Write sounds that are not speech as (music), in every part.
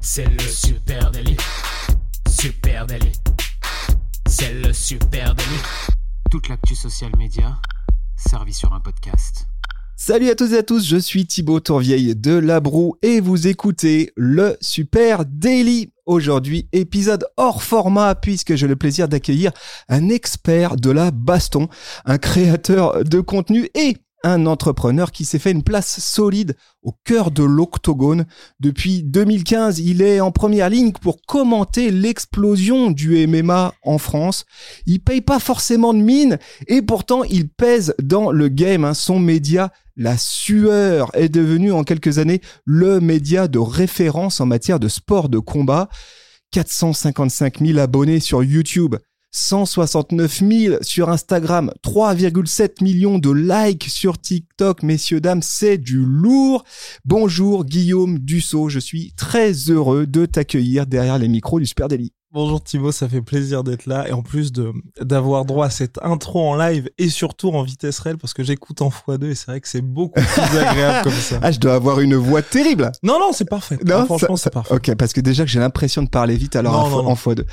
C'est le super délit. Super délit. C'est le super délit. Toute l'actu social média servie sur un podcast. Salut à tous et à tous, je suis Thibaut Tourvieille de Labroue et vous écoutez le Super Daily. Aujourd'hui, épisode hors format puisque j'ai le plaisir d'accueillir un expert de la baston, un créateur de contenu et un entrepreneur qui s'est fait une place solide au cœur de l'octogone. Depuis 2015, il est en première ligne pour commenter l'explosion du MMA en France. Il paye pas forcément de mine et pourtant il pèse dans le game. Hein. Son média, la sueur, est devenu en quelques années le média de référence en matière de sport de combat. 455 000 abonnés sur YouTube, 169 000 sur Instagram, 3,7 millions de likes sur TikTok, messieurs, dames, c'est du lourd. Bonjour Guillaume Dussault, je suis très heureux de t'accueillir derrière les micros du Super Daily. Bonjour Thibaut, ça fait plaisir d'être là et en plus de d'avoir droit à cette intro en live et surtout en vitesse réelle parce que j'écoute en x2 et c'est vrai que c'est beaucoup plus (laughs) agréable comme ça. Ah, je dois avoir une voix terrible. Non non, c'est parfait. Non, Ah, franchement, c'est parfait. Ok, parce que déjà que j'ai l'impression de parler vite alors Non, en, non, fois- non. en x2.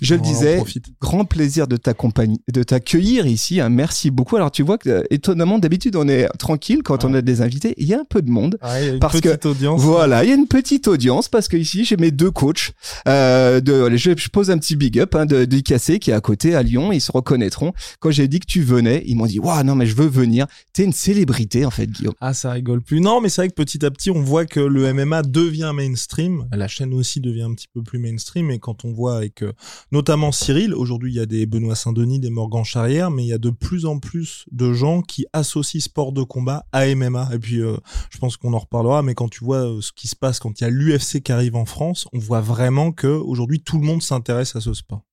Je le disais, grand plaisir de t'accompagner, de t'accueillir ici. hein. Merci beaucoup. Alors tu vois que euh, étonnamment d'habitude on est tranquille quand on a des invités. Il y a un peu de monde. Ah, il y a une Parce petite que- audience. Voilà, il y a une petite audience parce que ici j'ai mes deux coachs. Euh, de, allez, je, je pose un petit big up hein, de d'IKC qui est à côté à Lyon. Ils se reconnaîtront. Quand j'ai dit que tu venais, ils m'ont dit waouh non mais je veux venir. T'es une célébrité en fait Guillaume. Ah, ça rigole plus. Non, mais c'est vrai que petit à petit, on voit que le MMA devient mainstream. La chaîne aussi devient un petit peu plus mainstream. Et quand on voit avec euh, notamment Cyril, aujourd'hui, il y a des Benoît Saint-Denis, des Morgan Charrière, mais il y a de plus en plus de gens qui associent sport de combat à MMA. Et puis, euh, je pense qu'on en reparlera, mais quand tu vois euh, ce qui se passe quand il y a l'UFC qui arrive en France, on voit vraiment que aujourd'hui tout le monde s'intéresse à ce sport.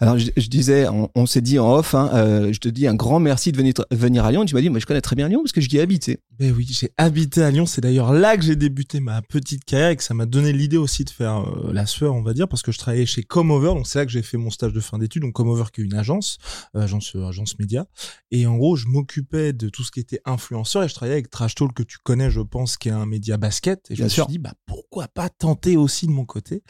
Alors je, je disais, on, on s'est dit en off, hein, euh, je te dis un grand merci de venir, venir à Lyon. Tu m'as dit, mais je connais très bien Lyon parce que j'y ai habité. Ben oui, j'ai habité à Lyon. C'est d'ailleurs là que j'ai débuté ma petite carrière et que ça m'a donné l'idée aussi de faire euh, la sueur, on va dire, parce que je travaillais chez Comover. Donc c'est là que j'ai fait mon stage de fin d'études. Donc Comover qui est une agence, euh, agence, euh, agence média. Et en gros, je m'occupais de tout ce qui était influenceur et je travaillais avec Trash Talk que tu connais, je pense, qui est un média basket. Et je Bien me sûr. suis dit, bah pourquoi pas tenter aussi de mon côté.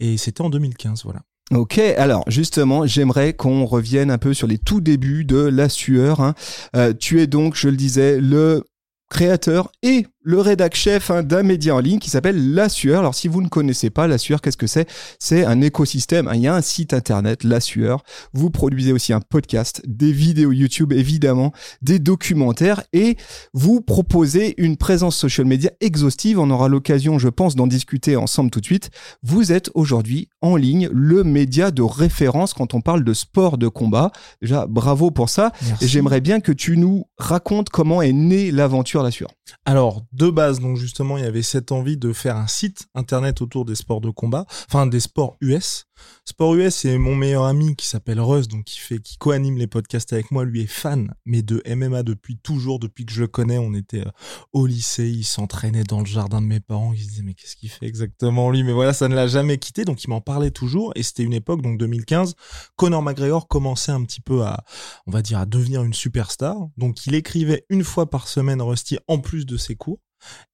Et c'était en 2015, voilà. Ok, alors justement, j'aimerais qu'on revienne un peu sur les tout débuts de La Sueur. hein. Euh, tu es donc, je le disais, le créateur et le rédac chef hein, d'un média en ligne qui s'appelle La Sueur. Alors si vous ne connaissez pas La Sueur, qu'est-ce que c'est? C'est un écosystème. hein. Il y a un site internet, La Sueur. Vous produisez aussi un podcast, des vidéos YouTube évidemment, des documentaires et vous proposez une présence social media exhaustive. On aura l'occasion, je pense, d'en discuter ensemble tout de suite. Vous êtes aujourd'hui en ligne le média de référence quand on parle de sport de combat. Déjà, bravo pour ça. Merci. Et j'aimerais bien que tu nous racontes comment est née l'aventure La Sueur. Alors, de base, donc justement, il y avait cette envie de faire un site internet autour des sports de combat, enfin des sports US. Sport US, c'est mon meilleur ami qui s'appelle Russ, donc qui fait, qui co-anime les podcasts avec moi. Lui est fan, mais de MMA depuis toujours, depuis que je le connais. On était euh, au lycée, il s'entraînait dans le jardin de mes parents. Il se disait mais qu'est-ce qu'il fait exactement lui? Mais voilà, ça ne l'a jamais quitté, donc il m'en parlait toujours. Et c'était une époque, donc 2015, Conor McGregor commençait un petit peu à, on va dire, à devenir une superstar. Donc il écrivait une fois par semaine Rusty en plus de ses cours.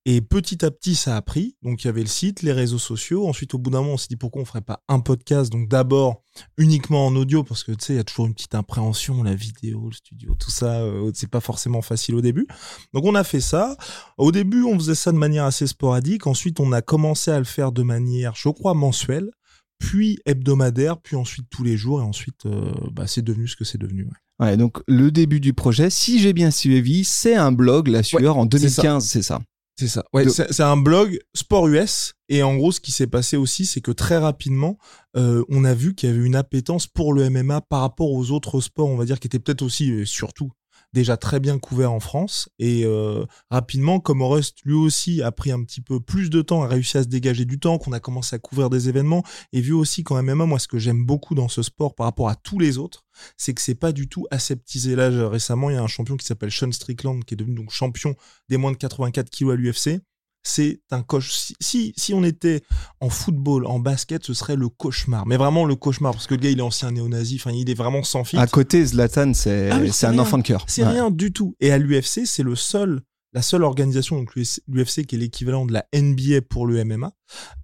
Et petit à petit, ça a pris. Donc, il y avait le site, les réseaux sociaux. Ensuite, au bout d'un moment, on s'est dit pourquoi on ferait pas un podcast? Donc, d'abord, uniquement en audio, parce que tu sais, il y a toujours une petite impréhension, la vidéo, le studio, tout ça. euh, c'est pas forcément facile au début. Donc, on a fait ça. Au début, on faisait ça de manière assez sporadique. Ensuite, on a commencé à le faire de manière, je crois, mensuelle. Puis hebdomadaire, puis ensuite tous les jours, et ensuite, euh, bah, c'est devenu ce que c'est devenu. ouais. Ouais, donc le début du projet, si j'ai bien suivi, c'est un blog La Sueur en c'est ça. 2015, c'est ça. C'est ça. Ouais, De- c'est un blog sport US. Et en gros, ce qui s'est passé aussi, c'est que très rapidement, euh, on a vu qu'il y avait une appétence pour le MMA par rapport aux autres sports, on va dire, qui étaient peut-être aussi, et surtout, déjà très bien couverts en France. Et euh, rapidement, comme Rust lui aussi a pris un petit peu plus de temps, a réussi à se dégager du temps, qu'on a commencé à couvrir des événements, et vu aussi qu'en MMA, moi, ce que j'aime beaucoup dans ce sport par rapport à tous les autres, c'est que c'est pas du tout aseptisé. Là, récemment, il y a un champion qui s'appelle Sean Strickland, qui est devenu donc champion des moins de 84 kilos à l'UFC. C'est un coche. Si, si, si on était en football, en basket, ce serait le cauchemar. Mais vraiment le cauchemar, parce que le gars, il est ancien néo-nazi. Enfin, il est vraiment sans filtre. À côté, Zlatan, c'est Ah oui, un rien. enfant de cœur. C'est Ouais. rien du tout. Et à l'UFC, c'est le seul la seule organisation, donc l'UFC, qui est l'équivalent de la NBA pour le MMA,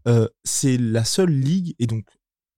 euh, c'est la seule ligue et donc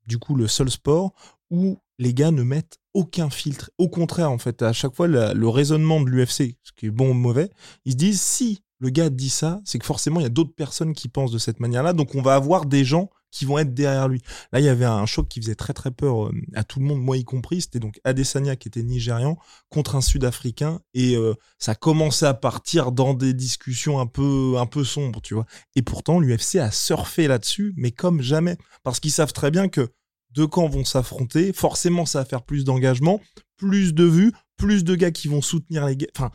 du coup le seul sport où les gars ne mettent aucun filtre. Au contraire, en fait, à chaque fois, le raisonnement de l'UFC, ce qui est bon ou mauvais, ils se disent si le gars dit ça, c'est que forcément il y a d'autres personnes qui pensent de cette manière-là, donc on va avoir des gens qui vont être derrière lui. Là, il y avait un choc qui faisait très très peur euh, à tout le monde, moi y compris. C'était donc Adesanya qui était nigérian contre un Sud-Africain et euh, ça commençait à partir dans des discussions un peu un peu sombres, tu vois. Et pourtant, l'UFC a surfé là-dessus, mais comme jamais, parce qu'ils savent très bien que deux camps vont s'affronter. Forcément, ça va faire plus d'engagement, plus de vues, plus de gars qui vont soutenir les gars. Enfin,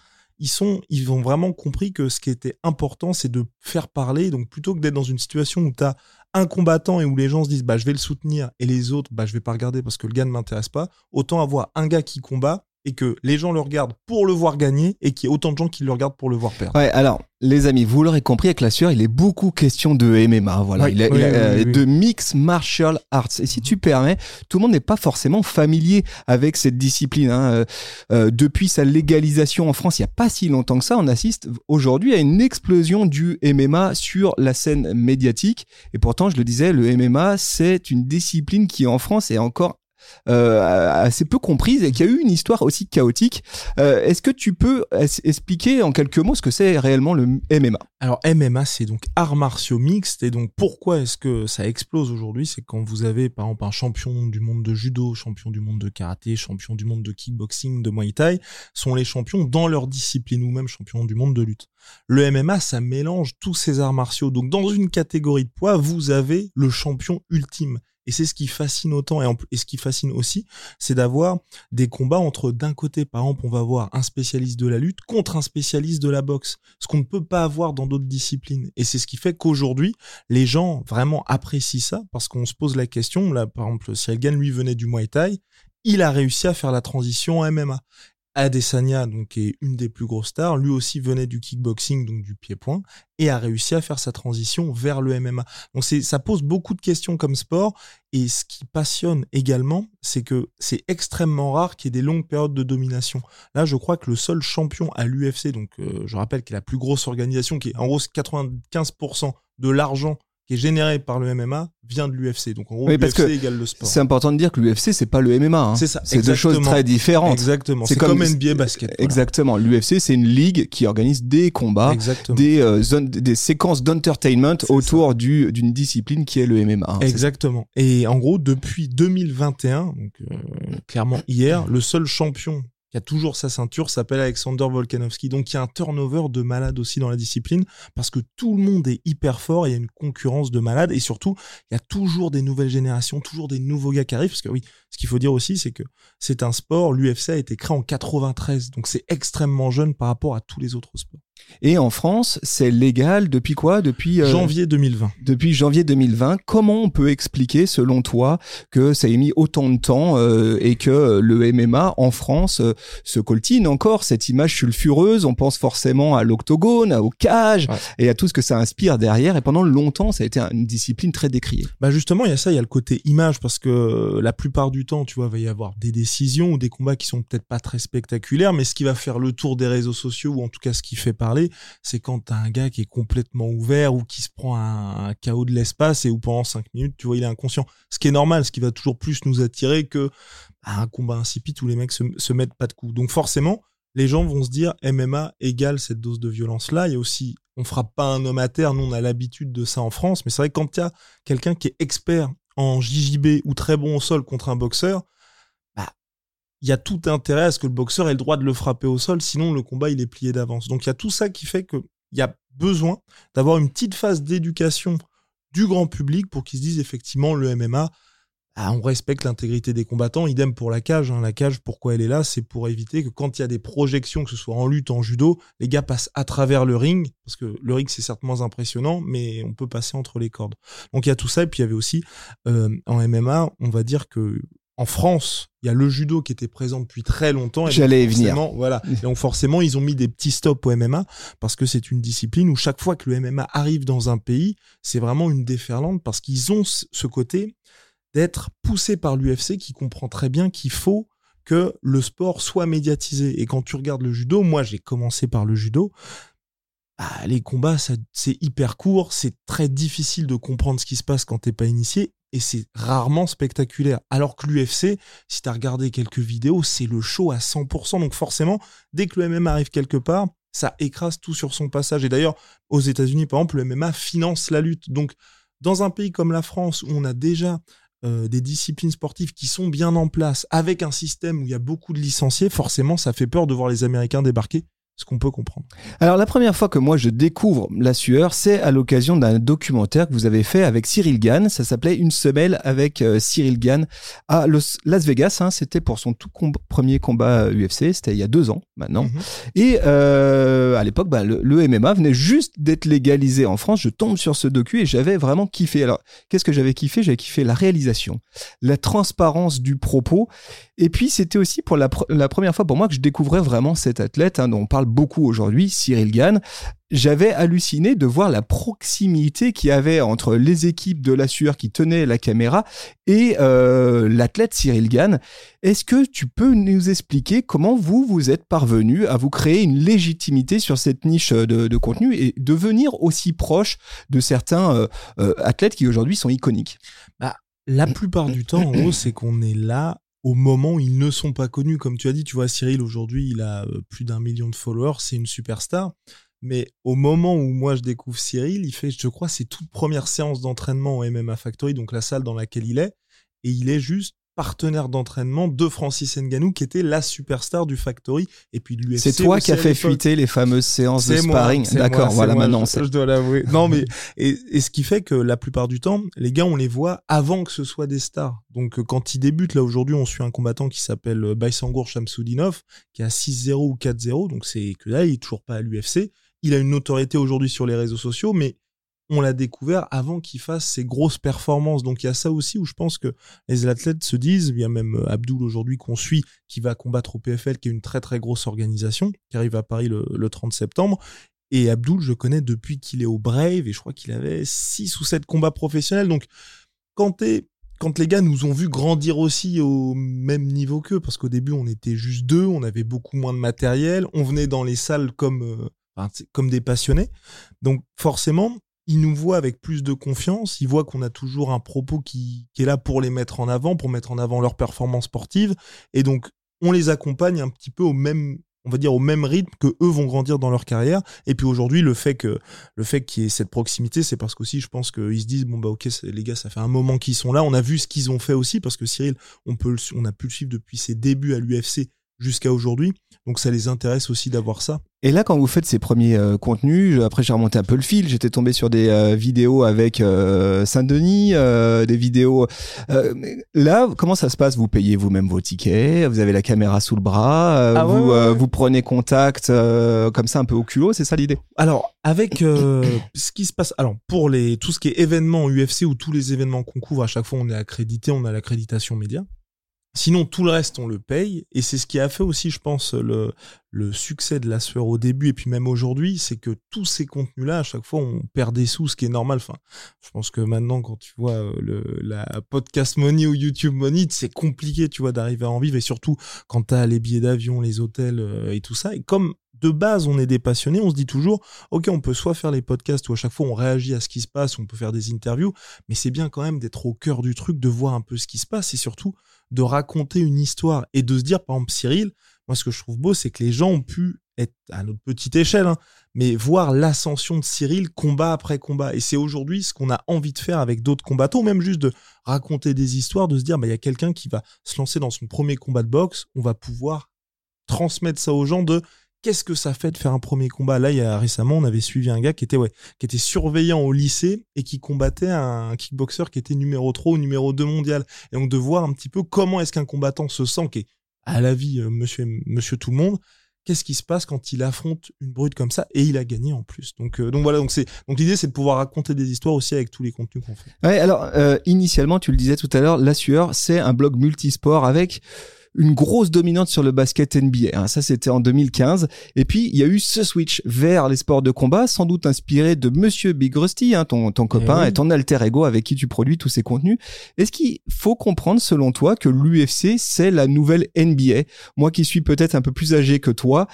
ils ont vraiment compris que ce qui était important, c'est de faire parler. Donc, plutôt que d'être dans une situation où tu as un combattant et où les gens se disent, bah, je vais le soutenir et les autres, bah, je vais pas regarder parce que le gars ne m'intéresse pas, autant avoir un gars qui combat et que les gens le regardent pour le voir gagner et qu'il y ait autant de gens qui le regardent pour le voir perdre. Ouais, alors les amis, vous l'aurez compris avec la sueur, il est beaucoup question de MMA, voilà, il, euh, de mix martial arts. Et si tu permets, tout le monde n'est pas forcément familier avec cette discipline. Hein. Euh, euh, depuis sa légalisation en France, il n'y a pas si longtemps que ça, on assiste aujourd'hui à une explosion du MMA sur la scène médiatique. Et pourtant, je le disais, le MMA, c'est une discipline qui en France est encore assez peu comprise et qui a eu une histoire aussi chaotique. Euh, est-ce que tu peux expliquer en quelques mots ce que c'est réellement le MMA Alors MMA, c'est donc arts martiaux mixtes et donc pourquoi est-ce que ça explose aujourd'hui? C'est quand vous avez par exemple un champion du monde de judo, champion du monde de karaté, champion du monde de kickboxing, de muay thai, sont les champions dans leur discipline ou même champion du monde de lutte. Le MMA, ça mélange tous ces arts martiaux. Donc dans une catégorie de poids, vous avez le champion ultime. Et c'est ce qui fascine autant et, ce qui fascine aussi, c'est d'avoir des combats entre d'un côté, par exemple, on va avoir un spécialiste de la lutte contre un spécialiste de la boxe, ce qu'on ne peut pas avoir dans d'autres disciplines. Et c'est ce qui fait qu'aujourd'hui, les gens vraiment apprécient ça parce qu'on se pose la question. Là, par exemple, si Elgan lui venait du Muay Thai, il a réussi à faire la transition en MMA. Adesanya, donc, est une des plus grosses stars, lui aussi venait du kickboxing, donc du pied-point, et a réussi à faire sa transition vers le MMA. Donc, ça pose beaucoup de questions comme sport, et ce qui passionne également, c'est que c'est extrêmement rare qu'il y ait des longues périodes de domination. Là, je crois que le seul champion à l'UFC, donc, euh, je rappelle qu'il est la plus grosse organisation, qui est en gros 95% de l'argent qui est généré par le MMA vient de l'UFC. Donc en gros, l'UFC égale le sport. C'est important de dire que l'UFC c'est pas le MMA. Hein. C'est ça. C'est deux choses très différentes. Exactement. C'est comme, NBA basket. Exactement. L'UFC c'est une ligue qui organise des combats, des euh, zones, des séquences d'entertainment autour du d'une discipline qui est le MMA. Hein, exactement. Et en gros, depuis 2021, donc euh, clairement hier, le seul champion qui a toujours sa ceinture, s'appelle Alexander Volkanovski. Donc il y a un turnover de malade aussi dans la discipline parce que tout le monde est hyper fort, il y a une concurrence de malades et surtout il y a toujours des nouvelles générations, toujours des nouveaux gars qui arrivent parce que oui, ce qu'il faut dire aussi c'est que c'est un sport, l'UFC a été créé en 93, donc c'est extrêmement jeune par rapport à tous les autres sports. Et en France, c'est légal depuis quoi? Depuis euh, janvier 2020. Depuis janvier 2020. Comment on peut expliquer, selon toi, que ça ait mis autant de temps euh, et que le MMA en France euh, se coltine encore? Cette image sulfureuse On pense forcément à l'octogone, au cage et à tout ce que ça inspire derrière. Et pendant longtemps, ça a été une discipline très décriée. Bah justement, il y a ça, il y a le côté image parce que la plupart du temps, tu vois, il va y avoir des décisions ou des combats qui sont peut-être pas très spectaculaires, mais ce qui va faire le tour des réseaux sociaux ou en tout cas ce qui fait parler c'est quand t'as un gars qui est complètement ouvert ou qui se prend un, chaos de l'espace et où pendant 5 minutes, tu vois, il est inconscient. Ce qui est normal, ce qui va toujours plus nous attirer que bah, un combat insipide où les mecs se, mettent pas de coups. Donc forcément, les gens vont se dire MMA égale cette dose de violence là. Il y a aussi, on frappe pas un homme à terre. Nous, on a l'habitude de ça en France, mais c'est vrai que quand il y a quelqu'un qui est expert en JJB ou très bon au sol contre un boxeur, il y a tout intérêt à ce que le boxeur ait le droit de le frapper au sol, sinon le combat il est plié d'avance. Donc il y a tout ça qui fait qu'il y a besoin d'avoir une petite phase d'éducation du grand public pour qu'ils se disent effectivement le MMA, ah, on respecte l'intégrité des combattants. Idem pour la cage. Hein. La cage, pourquoi elle est là? C'est pour éviter que quand il y a des projections, que ce soit en lutte, en judo, les gars passent à travers le ring. Parce que le ring, c'est moins impressionnant, mais on peut passer entre les cordes. Donc il y a tout ça. Et puis il y avait aussi, euh, en MMA, on va dire que en France, il y a le judo qui était présent depuis très longtemps. J'allais venir. Voilà. (laughs) Et donc forcément, ils ont mis des petits stops au MMA parce que c'est une discipline où chaque fois que le MMA arrive dans un pays, c'est vraiment une déferlante parce qu'ils ont ce côté d'être poussé par l'UFC qui comprend très bien qu'il faut que le sport soit médiatisé. Et quand tu regardes le judo, moi j'ai commencé par le judo, ah, les combats, c'est hyper court, c'est très difficile de comprendre ce qui se passe quand t'es pas initié, et c'est rarement spectaculaire. Alors que l'UFC, si t'as regardé quelques vidéos, c'est le show à 100%. Donc forcément, dès que le MMA arrive quelque part, ça écrase tout sur son passage. Et d'ailleurs, aux États-Unis, par exemple, le MMA finance la lutte. Donc, dans un pays comme la France, où on a déjà euh, des disciplines sportives qui sont bien en place, avec un système où il y a beaucoup de licenciés, forcément, ça fait peur de voir les Américains débarquer ce qu'on peut comprendre. Alors la première fois que moi je découvre la sueur, c'est à l'occasion d'un documentaire que vous avez fait avec Cyril Gann. Ça s'appelait Une semelle avec euh, Cyril Gann à Las Vegas. Hein. C'était pour son tout premier combat UFC. Euh, C'était il y a deux ans maintenant. Mhm. Et euh, à l'époque, bah, le, le, MMA venait juste d'être légalisé en France. Je tombe sur ce docu et j'avais vraiment kiffé. Alors qu'est-ce que j'avais kiffé? J'avais kiffé la réalisation, la transparence du propos. Et puis c'était aussi pour la, la, première fois pour moi que je découvrais vraiment cet athlète hein, dont on parle beaucoup aujourd'hui, Cyril Gann. J'avais halluciné de voir la proximité qu'il y avait entre les équipes de la sueur qui tenaient la caméra et euh, l'athlète Cyril Gann. Est-ce que tu peux nous expliquer comment vous, vous êtes parvenu à vous créer une légitimité sur cette niche de, contenu et devenir aussi proche de certains euh, euh, athlètes qui aujourd'hui sont iconiques? Bah, La plupart du temps, en gros, c'est qu'on est là au moment où ils ne sont pas connus. Comme tu as dit, tu vois, Cyril, aujourd'hui, il a euh, plus d'un million de followers, c'est une superstar. Mais au moment où moi je découvre Cyril, il fait, je crois, ses toutes premières séances d'entraînement au MMA Factory, donc la salle dans laquelle il est, et il est juste partenaire d'entraînement de Francis Ngannou qui était la superstar du Factory et puis de l'UFC. C'est toi qui as fait fuiter les fameuses séances de sparring. D'accord, voilà maintenant. Je, je dois l'avouer. non mais et, et, ce qui fait que la plupart du temps, les gars on les voit avant que ce soit des stars. Donc euh, quand ils débutent là aujourd'hui, on suit un combattant qui s'appelle euh, Baysangour Shamsudinov qui a 6-0 ou 4-0 donc c'est que là il est toujours pas à l'UFC. Il a une notoriété aujourd'hui sur les réseaux sociaux mais on l'a découvert avant qu'il fasse ses grosses performances. Donc il y a ça aussi où je pense que les athlètes se disent, il y a même euh, Abdul aujourd'hui qu'on suit, qui va combattre au PFL, qui est une très très grosse organisation, qui arrive à Paris le, 30 septembre. Et Abdul, je connais depuis qu'il est au Brave, et je crois qu'il avait 6 ou 7 combats professionnels. Donc quand quand les gars nous ont vu grandir aussi au même niveau qu'eux, parce qu'au début on était juste deux, on avait beaucoup moins de matériel, on venait dans les salles comme, euh, comme des passionnés. Donc forcément, ils nous voient avec plus de confiance, ils voient qu'on a toujours un propos qui, est là pour les mettre en avant, pour mettre en avant leur performance sportive, et donc on les accompagne un petit peu au même on va dire au même rythme que eux vont grandir dans leur carrière. Et puis aujourd'hui le fait que le fait qu'il y ait cette proximité c'est parce qu'aussi je pense qu'ils se disent bon bah ok les gars ça fait un moment qu'ils sont là. On a vu ce qu'ils ont fait aussi parce que Cyril on peut on a pu le suivre depuis ses débuts à l'UFC jusqu'à aujourd'hui. Donc ça les intéresse aussi d'avoir ça. Et là, quand vous faites ces premiers euh, contenus, après j'ai remonté un peu le fil, j'étais tombé sur des euh, vidéos avec euh, Saint-Denis, des vidéos. là, comment ça se passe? Vous payez vous-même vos tickets, vous avez la caméra sous le bras, ah vous, vous prenez contact comme ça un peu au culot, c'est ça l'idée? Alors avec ce qui se passe, alors pour les tout ce qui est événements UFC ou tous les événements qu'on couvre, à chaque fois on est accrédité, on a l'accréditation média. Sinon, tout le reste, on le paye. Et c'est ce qui a fait aussi, je pense, le, succès de la sueur au début et puis même aujourd'hui, c'est que tous ces contenus-là, à chaque fois, on perd des sous, ce qui est normal. Enfin, je pense que maintenant, quand tu vois euh, le, la podcast money ou YouTube money, c'est compliqué, tu vois, d'arriver à en vivre. Et surtout, quand tu as les billets d'avion, les hôtels euh, et tout ça. Et comme de base, on est des passionnés, on se dit toujours, OK, on peut soit faire les podcasts où à chaque fois on réagit à ce qui se passe, on peut faire des interviews, mais c'est bien quand même d'être au cœur du truc, de voir un peu ce qui se passe et surtout de raconter une histoire et de se dire, par exemple, Cyril, moi, ce que je trouve beau, c'est que les gens ont pu être à notre petite échelle, hein, mais voir l'ascension de Cyril combat après combat. Et c'est aujourd'hui ce qu'on a envie de faire avec d'autres combattants, même juste de raconter des histoires, de se dire, bah, il y a quelqu'un qui va se lancer dans son premier combat de boxe, on va pouvoir transmettre ça aux gens de qu'est-ce que ça fait de faire un premier combat? Là, il y a récemment, on avait suivi un gars qui était ouais, qui était surveillant au lycée et qui combattait un kickboxer qui était numéro 3 ou numéro 2 mondial. Et donc de voir un petit peu comment est-ce qu'un combattant se sent qui est à la vie euh, monsieur monsieur tout le monde qu'est-ce qui se passe quand il affronte une brute comme ça et il a gagné en plus? Donc euh, donc voilà, donc c'est donc l'idée c'est de pouvoir raconter des histoires aussi avec tous les contenus qu'on fait. Ouais, alors euh, initialement tu le disais tout à l'heure, La Sueur, c'est un blog multisport avec une grosse dominante sur le basket NBA. Hein. Ça, c'était en 2015. Et puis, il y a eu ce switch vers les sports de combat, sans doute inspiré de Monsieur Big Rusty, hein, ton, ton copain oui. et ton alter ego avec qui tu produis tous ces contenus. Est-ce qu'il faut comprendre, selon toi, que l'UFC, c'est la nouvelle NBA Moi qui suis peut-être un peu plus âgé que toi,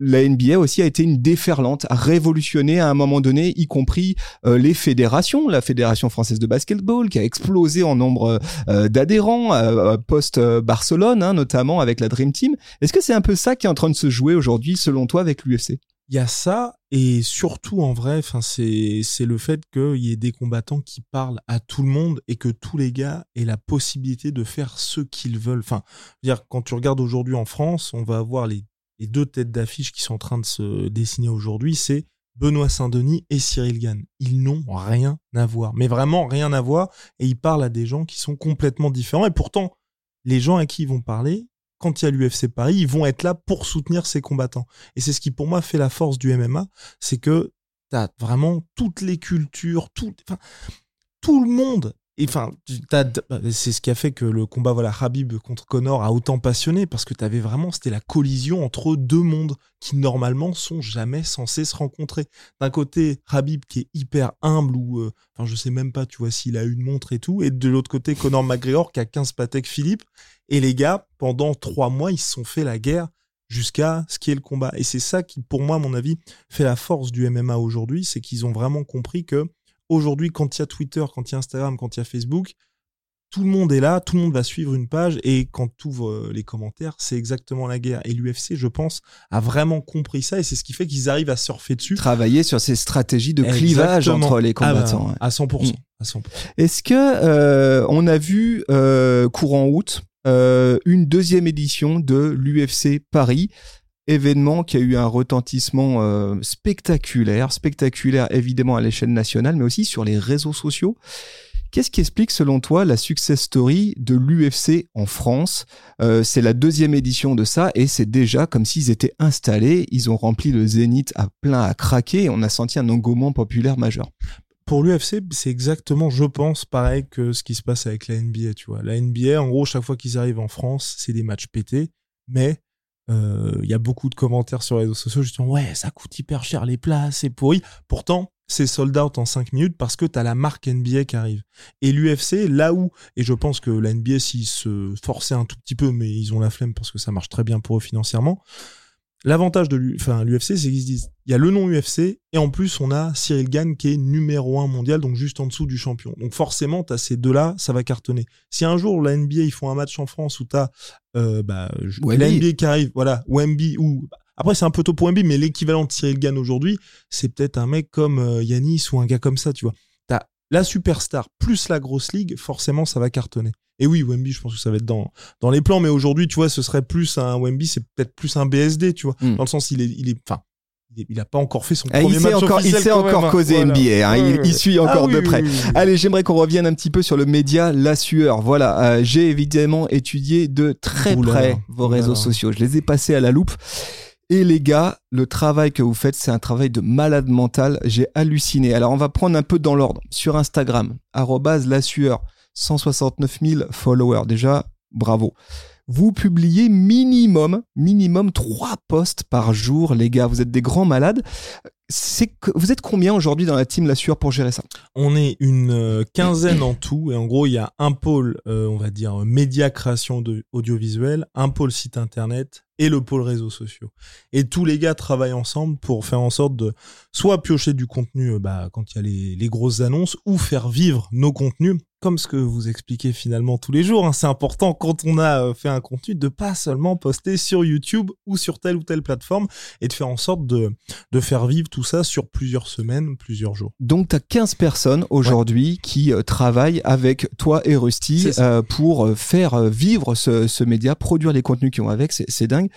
la NBA aussi a été une déferlante, a révolutionné à un moment donné, y compris euh, les fédérations, la Fédération française de basketball qui a explosé en nombre euh, d'adhérents euh, post-Barcelone, hein, notamment avec la Dream Team. Est-ce que c'est un peu ça qui est en train de se jouer aujourd'hui, selon toi, avec l'UFC Il y a ça, et surtout en vrai, c'est le fait qu'il y ait des combattants qui parlent à tout le monde et que tous les gars aient la possibilité de faire ce qu'ils veulent. Enfin, dire, quand tu regardes aujourd'hui en France, on va avoir les, les deux têtes d'affiche qui sont en train de se dessiner aujourd'hui, c'est Benoît Saint-Denis et Cyril Gann. Ils n'ont rien à voir, mais vraiment rien à voir, et ils parlent à des gens qui sont complètement différents. Et pourtant, les gens à qui ils vont parler, quand il y a l'UFC Paris, ils vont être là pour soutenir ces combattants. Et c'est ce qui pour moi fait la force du MMA, c'est que t'as vraiment toutes les cultures, tout, tout le monde. Enfin, t'as- c'est ce qui a fait que le combat voilà Habib contre Connor a autant passionné parce que t'avais vraiment c'était la collision entre deux mondes qui normalement sont jamais censés se rencontrer. D'un côté Habib qui est hyper humble ou euh, enfin je sais même pas tu vois s'il a une montre et tout et de l'autre côté Connor McGregor qui a 15 Patek Philippe et les gars pendant trois mois ils se sont fait la guerre jusqu'à ce qui est le combat. Et c'est ça qui, pour moi, à mon avis, fait la force du MMA aujourd'hui, c'est qu'ils ont vraiment compris que aujourd'hui, quand il y a Twitter, quand il y a Instagram, quand il y a Facebook, tout le monde est là, tout le monde va suivre une page, et quand tu ouvres les commentaires, c'est exactement la guerre. Et l'UFC, je pense, a vraiment compris ça, et c'est ce qui fait qu'ils arrivent à surfer dessus. Travailler sur ces stratégies de clivage Exactement. entre les Ah bah, combattants. à 100%. Mm. À 100%. Est-ce que euh, on a vu euh, courant août euh, une deuxième édition de l'UFC Paris événement qui a eu un retentissement euh, spectaculaire, spectaculaire évidemment à l'échelle nationale, mais aussi sur les réseaux sociaux. Qu'est-ce qui explique selon toi la success story de l'UFC en France? Euh, C'est la deuxième édition de ça et c'est déjà comme s'ils étaient installés, ils ont rempli le zénith à plein à craquer et on a senti un engouement populaire majeur. pour l'UFC, c'est exactement, je pense, pareil que ce qui se passe avec la NBA, tu vois. La NBA, en gros, chaque fois qu'ils arrivent en France, c'est des matchs pétés, mais il y a beaucoup de commentaires sur les réseaux sociaux justement, ouais, ça coûte hyper cher les places, c'est pourri. Pourtant, c'est sold out en 5 minutes parce que tu as la marque NBA qui arrive. Et l'UFC, là où, et je pense que la NBA, s'ils se forçaient un tout petit peu, mais ils ont la flemme parce que ça marche très bien pour eux financièrement, L'avantage de enfin, l'UFC, c'est qu'ils se disent, il y a le nom UFC, et en plus, on a Cyril Gann qui est numéro un mondial, donc juste en dessous du champion. Donc forcément, t'as ces deux-là, ça va cartonner. Si un jour, la NBA, ils font un match en France où t'as, euh, bah, la NBA qui arrive, voilà, Wemby, ou, après, c'est un peu tôt pour Wemby, mais l'équivalent de Cyril Gann aujourd'hui, c'est peut-être un mec comme euh, Yanis ou un gars comme ça, tu vois. T'as la superstar plus la grosse ligue, forcément, ça va cartonner. Et oui, Wemby, je pense que ça va être dans, dans les plans, mais aujourd'hui, tu vois, ce serait plus un Wemby, c'est peut-être plus un BSD, tu vois. Mm. Dans le sens, il est, il est, enfin, il, est- il a pas encore fait son Ah, premier il match encore, il officiel sait quand même, encore hein. causer Voilà. NBA. hein. Ouais, il, il suit Ah encore oui, de près. oui, oui. Allez, j'aimerais qu'on revienne un petit peu sur le média La Sueur. Voilà, euh, j'ai évidemment étudié de très près vos réseaux sociaux. Je les ai passés à la loupe. Et les gars, le travail que vous faites, c'est un travail de malade mental. J'ai halluciné. Alors, on va prendre un peu dans l'ordre. Sur Instagram, arrobase La Sueur, 169 000 followers. Déjà, bravo. Vous publiez minimum, minimum trois posts par jour, les gars. Vous êtes des grands malades. C'est vous êtes combien aujourd'hui dans la team La Sueur pour gérer ça? On est une euh, quinzaine en tout, et en gros, il y a un pôle, euh, on va dire, média création de audiovisuelle, un pôle site internet et le pôle réseaux sociaux. Et tous les gars travaillent ensemble pour faire en sorte de soit piocher du contenu euh, bah, quand il y a les, les grosses annonces, ou faire vivre nos contenus, comme ce que vous expliquez finalement tous les jours. hein. C'est important quand on a euh, fait un contenu de pas seulement poster sur YouTube ou sur telle ou telle plateforme, et de faire en sorte de, de faire vivre tout ça sur plusieurs semaines, plusieurs jours. Donc, tu as 15 personnes aujourd'hui qui euh, travaillent avec toi et Rusty euh, pour faire vivre ce, ce média, produire les contenus qui vont avec. C'est dingue.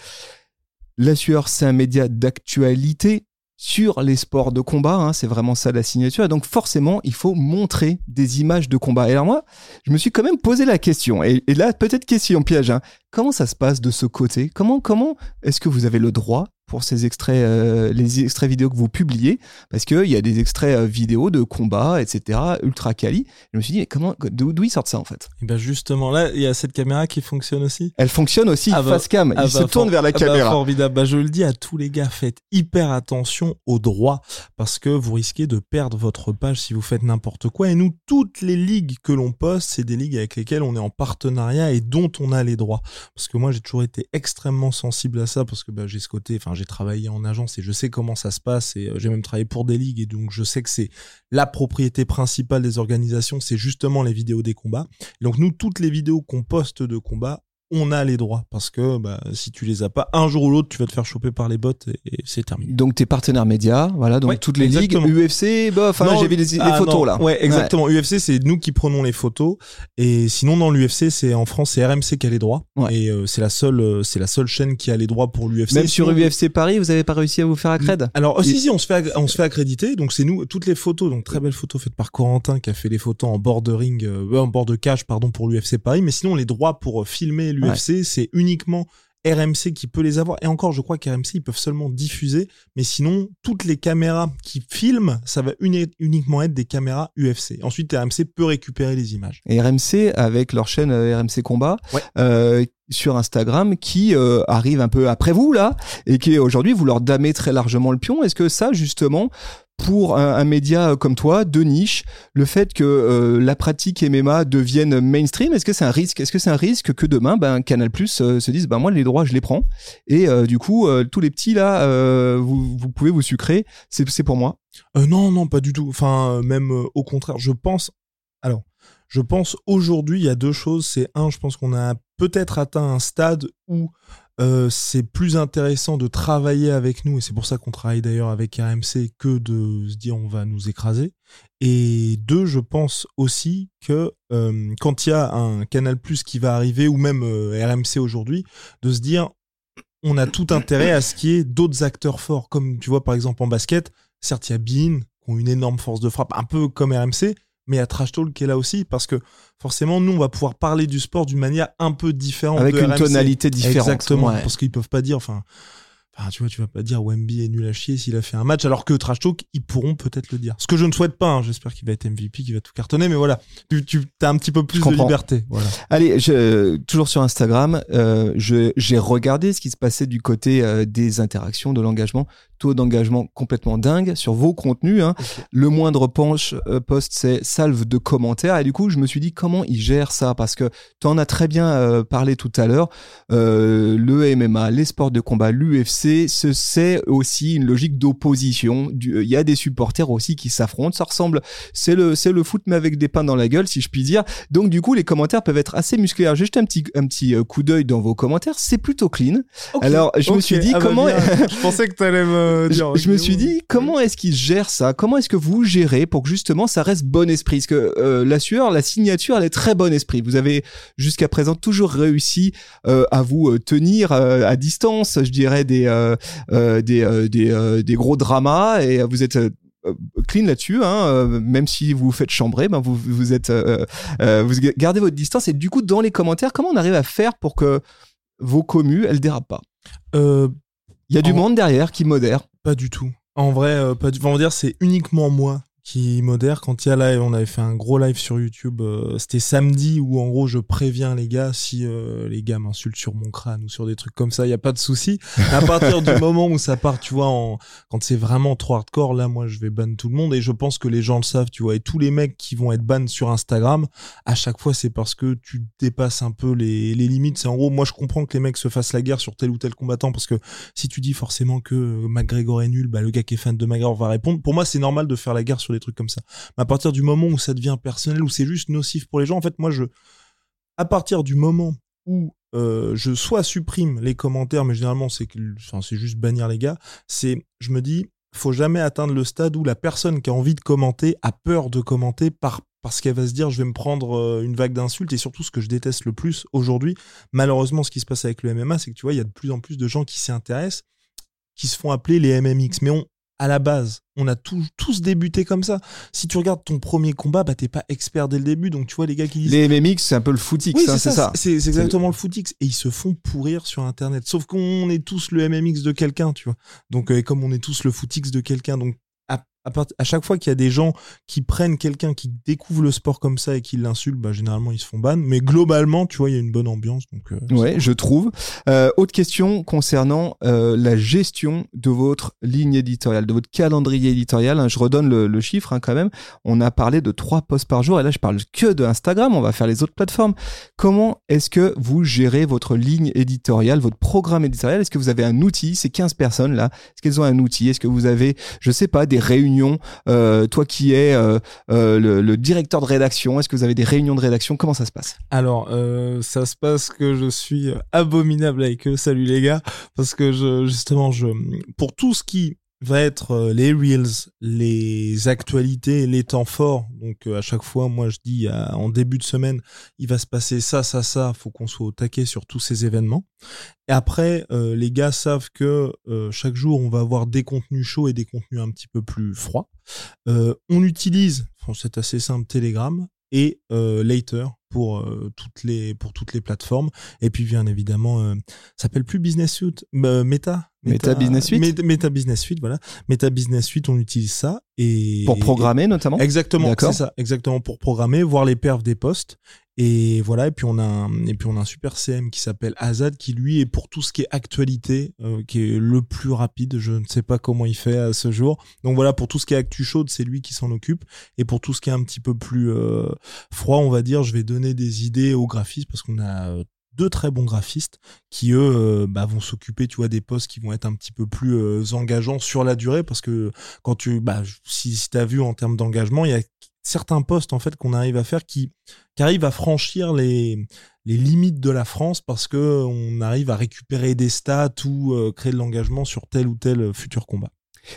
La Sueur, c'est un média d'actualité sur les sports de combat. hein, c'est vraiment ça la signature. Et donc, forcément, il faut montrer des images de combat. Et alors, moi, je me suis quand même posé la question. Et, là, peut-être question piège. hein. Comment ça se passe de ce côté? Comment, comment est-ce que vous avez le droit pour ces extraits, euh, les extraits vidéo que vous publiez, parce qu'il y a des extraits euh, vidéo de combats, etc., ultra quali. Je me suis dit, mais comment, d'où ils sortent ça en fait? Et ben justement, là, il y a cette caméra qui fonctionne aussi. Elle fonctionne aussi Ah bah- face cam, Ah il se bah, tourne for- vers la ah bah, caméra. formidable. Bah, je le dis à tous les gars, faites hyper attention aux droits parce que vous risquez de perdre votre page si vous faites n'importe quoi. Et nous, toutes les ligues que l'on poste, c'est des ligues avec lesquelles on est en partenariat et dont on a les droits. Parce que moi, j'ai toujours été extrêmement sensible à ça parce que bah, j'ai ce côté, enfin, j'ai travaillé en agence et je sais comment ça se passe et euh, j'ai même travaillé pour des ligues et donc je sais que c'est la propriété principale des organisations, c'est justement les vidéos des combats. Donc nous, toutes les vidéos qu'on poste de combats, on a les droits parce que bah, si tu les as pas, un jour ou l'autre, tu vas te faire choper par les bots et, et c'est terminé. Donc tes partenaires médias, voilà, donc Ouais, toutes les exactement. ligues, UFC, bah, enfin vu les, les ah, photos non, là. Ouais, exactement. UFC, c'est nous qui prenons les photos. Et sinon, dans l'UFC, c'est en France, c'est RMC qui a les droits. Ouais. Et euh, c'est la seule, euh, c'est la seule chaîne qui a les droits pour l'UFC. Même sur UFC Paris, vous avez pas réussi à vous faire accred Alors, oh, Et- si, si, on se fait, on se fait accréditer. Donc, c'est nous, toutes les photos, donc très belles photos faites par Corentin qui a fait les photos en bord de ring, euh, en bord de cage, pardon, pour l'UFC Paris. Mais sinon, les droits pour filmer l'UFC, c'est uniquement RMC qui peut les avoir. Et encore, je crois qu'RMC, ils peuvent seulement diffuser. Mais sinon, toutes les caméras qui filment, ça va uni- uniquement être des caméras UFC. Ensuite, RMC peut récupérer les images. Et RMC avec leur chaîne euh, RMC Combat Ouais. euh, sur Instagram qui euh, arrive un peu après vous là et qui aujourd'hui vous leur damez très largement le pion. Est-ce que ça justement pour un, média comme toi de niche, le fait que euh, la pratique MMA devienne mainstream, est-ce que c'est un risque Est-ce que c'est un risque que demain, ben Canal Plus euh, se dise, ben moi les droits je les prends et euh, du coup euh, tous les petits là, euh, vous, vous pouvez vous sucrer, c'est pour moi. Euh, non, non, pas du tout. Enfin, euh, même euh, au contraire, je pense. Alors, je pense aujourd'hui, il y a deux choses. C'est un, je pense qu'on a peut-être atteint un stade où euh, c'est plus intéressant de travailler avec nous, et c'est pour ça qu'on travaille d'ailleurs avec RMC, que de se dire on va nous écraser. Et deux, je pense aussi que euh, quand il y a un Canal Plus qui va arriver, ou même euh, RMC aujourd'hui, de se dire on a tout intérêt à ce qu'il y ait d'autres acteurs forts, comme tu vois par exemple en basket, certes il y a Bean, qui ont une énorme force de frappe, un peu comme RMC, mais a Trash Talk qui est là aussi, parce que forcément nous on va pouvoir parler du sport d'une manière un peu différente. Avec de une RMC. tonalité différente. Exactement, Ouais. parce qu'ils peuvent pas dire, enfin, tu vois, tu vas pas dire Wemby est nul à chier s'il a fait un match, alors que Trash Talk, ils pourront peut-être le dire. Ce que je ne souhaite pas, hein, j'espère qu'il va être MVP, qu'il va tout cartonner, mais voilà, tu, tu as un petit peu plus de liberté. Voilà. Allez, je, toujours sur Instagram, euh, j'ai regardé ce qui se passait du côté euh, des interactions, de l'engagement, taux d'engagement complètement dingue sur vos contenus. hein. Le moindre penche, euh, post, c'est salve de commentaires. Et du coup, je me suis dit comment ils gèrent ça? Parce que tu en as très bien euh, parlé tout à l'heure. Euh, le MMA, les sports de combat, l'UFC, ce- c'est aussi une logique d'opposition. Du- Il y a des supporters aussi qui s'affrontent. Ça ressemble, c'est le, c'est le foot mais avec des pains dans la gueule, si je puis dire. Donc du coup, les commentaires peuvent être assez musclés. J'ai jeté un petit, un petit euh, coup d'œil dans vos commentaires. C'est plutôt clean. Alors, je me suis dit Ah bah comment. (laughs) je pensais que t'allais me Je, dire. je me suis dit comment est-ce qu'ils gèrent ça? Comment est-ce que vous gérez pour que justement ça reste bon esprit? Parce que euh, la sueur, la signature, elle est très bon esprit. Vous avez jusqu'à présent toujours réussi euh, à vous euh, tenir euh, à distance, je dirais des euh, euh, des euh, des, euh, des gros dramas et vous êtes euh, euh, clean là-dessus, hein, euh, même si vous vous faites chambrer, ben vous vous êtes euh, euh, vous gardez votre distance et du coup dans les commentaires, comment on arrive à faire pour que vos commus elles dérapent pas? Euh, Il y a du En- monde derrière qui modère. Pas du tout. En vrai, euh, pas du... enfin, on va dire c'est uniquement moi qui modère. Quand il y a live, on avait fait un gros live sur YouTube. euh, C'était samedi où en gros je préviens les gars si euh, les gars m'insultent sur mon crâne ou sur des trucs comme ça, il y a pas de souci. À partir du (laughs) moment où ça part, tu vois, en... quand c'est vraiment trop hardcore, là moi je vais ban tout le monde et je pense que les gens le savent, tu vois. Et tous les mecs qui vont être ban sur Instagram, à chaque fois c'est parce que tu dépasses un peu les, les limites. C'est en gros, moi je comprends que les mecs se fassent la guerre sur tel ou tel combattant parce que si tu dis forcément que McGregor est nul, bah le gars qui est fan de McGregor va répondre. Pour moi, c'est normal de faire la guerre sur trucs comme ça. Mais à partir du moment où ça devient personnel, où c'est juste nocif pour les gens, en fait, moi, je, à partir du moment où euh, je soit supprime les commentaires, mais généralement c'est enfin, c'est juste bannir les gars. C'est, je me dis, faut jamais atteindre le stade où la personne qui a envie de commenter a peur de commenter par parce qu'elle va se dire je vais me prendre euh, une vague d'insultes et surtout ce que je déteste le plus aujourd'hui malheureusement ce qui se passe avec le MMA c'est que tu vois il y a de plus en plus de gens qui s'y intéressent qui se font appeler les MMX mais on à la base, on a tous, tous débuté comme ça. Si tu regardes ton premier combat, bah t'es pas expert dès le début, donc tu vois les gars qui disent. Les MMX, c'est un peu le footix, Oui, hein, c'est ça. c'est exactement le footix. Et ils se font pourrir sur Internet. Sauf qu'on est tous le MMX de quelqu'un, tu vois. Donc, euh, comme on est tous le footix de quelqu'un, donc à, à, part- à chaque fois qu'il y a des gens qui prennent quelqu'un qui découvre le sport comme ça et qui l'insultent, bah généralement ils se font ban. Mais globalement, tu vois, il y a une bonne ambiance. Donc, euh, Ouais, je trouve. Euh, autre question concernant euh, la gestion de votre ligne éditoriale, de votre calendrier éditorial. hein. je redonne le, le chiffre hein, quand même. On a parlé de trois posts par jour et là je parle que de Instagram. On va faire les autres plateformes. Comment est-ce que vous gérez votre ligne éditoriale, votre programme éditorial? Est-ce que vous avez un outil? Ces 15 personnes là, est-ce qu'elles ont un outil? Est-ce que vous avez, je sais pas, des réunions euh, Toi qui es euh, euh, le, directeur de rédaction, est-ce que vous avez des réunions de rédaction? Comment ça se passe? Alors, ça se passe que je suis abominable avec eux. Salut les gars, parce que je, justement, je, pour tout ce qui va être euh, les reels, les actualités, les temps forts. Donc euh, à chaque fois, moi je dis en début de semaine, il va se passer ça, ça, ça. Faut qu'on soit au taquet sur tous ces événements. Et après, euh, les gars savent que chaque jour, on va avoir des contenus chauds et des contenus un petit peu plus froids. On utilise, c'est assez simple, Telegram et Later pour toutes les pour toutes les plateformes. Et puis bien évidemment, ça s'appelle plus Business Suite, euh, Meta. Meta Business Suite Meta, Meta Business Suite, voilà. Meta Business Suite, on utilise ça et Pour programmer notamment Exactement, D'accord. c'est ça, exactement pour programmer, voir les perfs des postes. Et voilà, et puis on a un, et puis on a un super CM qui s'appelle Azad qui lui est pour tout ce qui est actualité, euh, qui est le plus rapide. Je ne sais pas comment il fait à ce jour. Donc voilà, pour tout ce qui est actu chaude, c'est lui qui s'en occupe. Et pour tout ce qui est un petit peu plus euh, froid, on va dire, je vais donner des idées aux graphistes parce qu'on a euh, deux très bons graphistes qui eux euh, bah, vont s'occuper tu vois des postes qui vont être un petit peu plus euh, engageants sur la durée parce que quand tu bah si, tu as vu en termes d'engagement il y a certains postes en fait qu'on arrive à faire qui qui arrivent à franchir les limites de la France parce que on arrive à récupérer des stats ou euh, créer de l'engagement sur tel ou tel futur combat.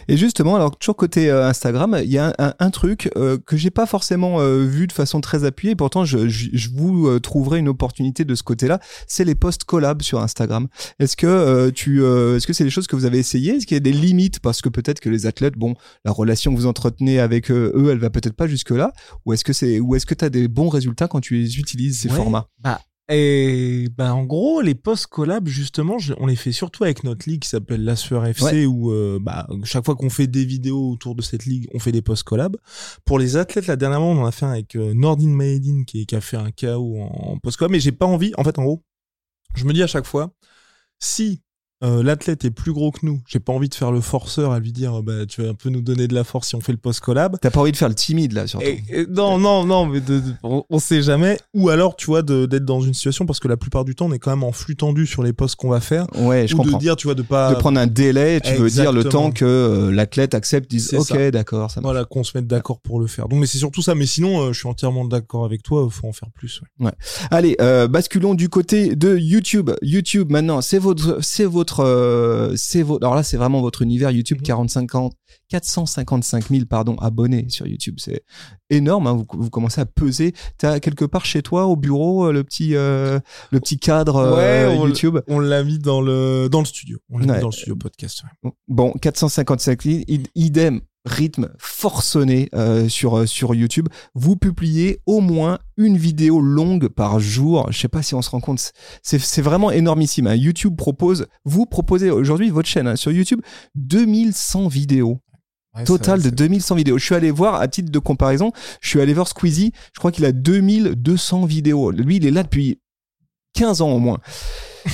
Et justement, alors toujours côté euh, Instagram, il y a un, un- un truc euh, que j'ai pas forcément euh, vu de façon très appuyée. Pourtant, je, je, je vous euh, trouverai une opportunité de ce côté-là. C'est les posts collab sur Instagram. Est-ce que euh, tu, euh, est-ce que c'est des choses que vous avez essayé Est-ce qu'il y a des limites? Parce que peut-être que les athlètes, bon, la relation que vous entretenez avec eux, elle va peut-être pas jusque là. Ou est-ce que c'est, ou est-ce que tu as des bons résultats quand tu les utilises ces Ouais. formats? Bah, et bah, en gros, les posts collab, justement, on les fait surtout avec notre ligue qui s'appelle la Sueur FC, où euh, bah, chaque fois qu'on fait des vidéos autour de cette ligue, on fait des posts collab. Pour les athlètes, là, dernièrement, on en a fait un avec euh, Nordin Maedin qui, qui a fait un KO en, en post collab, mais j'ai pas envie, en fait, en gros, je me dis à chaque fois, si euh, l'athlète est plus gros que nous, j'ai pas envie de faire le forceur à lui dire, bah, tu vas un peu nous donner de la force si on fait le post collab. T'as pas envie de faire le timide là, surtout. Et- et non, non, non, mais de- de- on, on sait jamais. Ou alors, tu vois, d'être dans une situation parce que la plupart du temps, on est quand même en flux tendu sur les posts qu'on va faire. Ouais, je ou comprends. de dire, tu vois, de pas. de prendre un délai, tu veux dire le temps que euh, l'athlète accepte, dise ok, d'accord, ça marche. Voilà, qu'on se mette d'accord pour le faire. Donc, mais c'est surtout ça. Mais sinon, euh, je suis entièrement d'accord avec toi. Faut en faire plus. ouais. Allez, euh, basculons du côté de YouTube. YouTube maintenant, c'est votre, c'est votre, euh, c'est votre. Alors là, c'est vraiment votre univers YouTube. Mhm. 45 ans, 455 000 pardon abonnés sur YouTube, c'est énorme. hein, vous, vous commencez à peser. T'as quelque part chez toi au bureau euh, le petit, euh, le petit cadre euh, Ouais, on l- YouTube? On l'a mis dans le dans le studio. On l'a Ouais. mis dans le studio podcast. ouais. Bon, 455 000, id- idem, rythme forcené euh, sur, euh, sur YouTube. Vous publiez au moins une vidéo longue par jour. Je sais pas si on se rend compte. C'est vraiment énormissime. hein. YouTube propose, vous proposez aujourd'hui votre chaîne hein, sur YouTube 2100 vidéos. Ouais, Total de c'est- 2100 vidéos. Je suis allé voir, à titre de comparaison, je suis allé voir Squeezie. Je crois qu'il a 2200 vidéos. Lui, il est là depuis 15 ans au moins.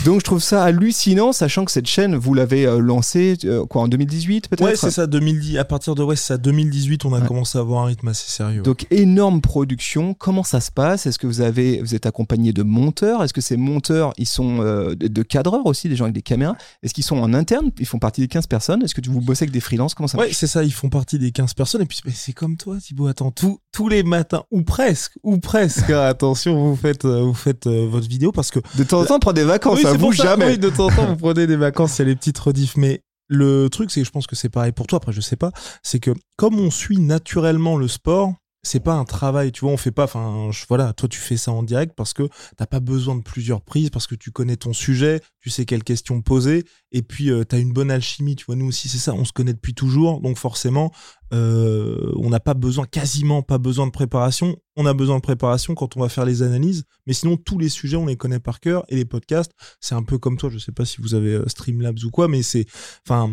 Donc je trouve ça hallucinant, sachant que cette chaîne, vous l'avez euh, lancée euh, quoi en 2018 peut-être? Ouais, c'est ça. 2010. À partir de ouais, c'est ça. 2018, on a Ouais. commencé à avoir un rythme assez sérieux. Donc énorme production. Comment ça se passe? Est-ce que vous avez, vous êtes accompagné de monteurs? Est-ce que ces monteurs, ils sont euh, de cadreurs aussi, des gens avec des caméras? Est-ce qu'ils sont en interne? Ils font partie des 15 personnes? Est-ce que tu vous bossez avec des freelances? Comment ça Ouais, c'est ça, ils font partie des 15 personnes. Et puis, c'est comme toi, Thibaut. Attends, tous tous les matins, ou presque, ou presque, hein, attention, vous faites, euh, vous faites euh, votre vidéo parce que. De temps en temps, on prend des vacances, Oui, ça c'est pour vous jamais. Oui, de temps en temps, vous prenez des vacances, il y a les petites rediffs. Mais le truc, c'est que je pense que c'est pareil pour toi, après, je sais pas. C'est que comme on suit naturellement le sport, c'est pas un travail, tu vois, on fait pas, enfin, voilà, toi tu fais ça en direct parce que t'as pas besoin de plusieurs prises, parce que tu connais ton sujet, tu sais quelles questions poser, et puis euh, tu as une bonne alchimie, tu vois, nous aussi c'est ça, on se connaît depuis toujours, donc forcément, euh, on n'a pas besoin, quasiment pas besoin de préparation, on a besoin de préparation quand on va faire les analyses, mais sinon tous les sujets on les connaît par cœur, et les podcasts, c'est un peu comme toi, je sais pas si vous avez euh, Streamlabs ou quoi, mais c'est, enfin,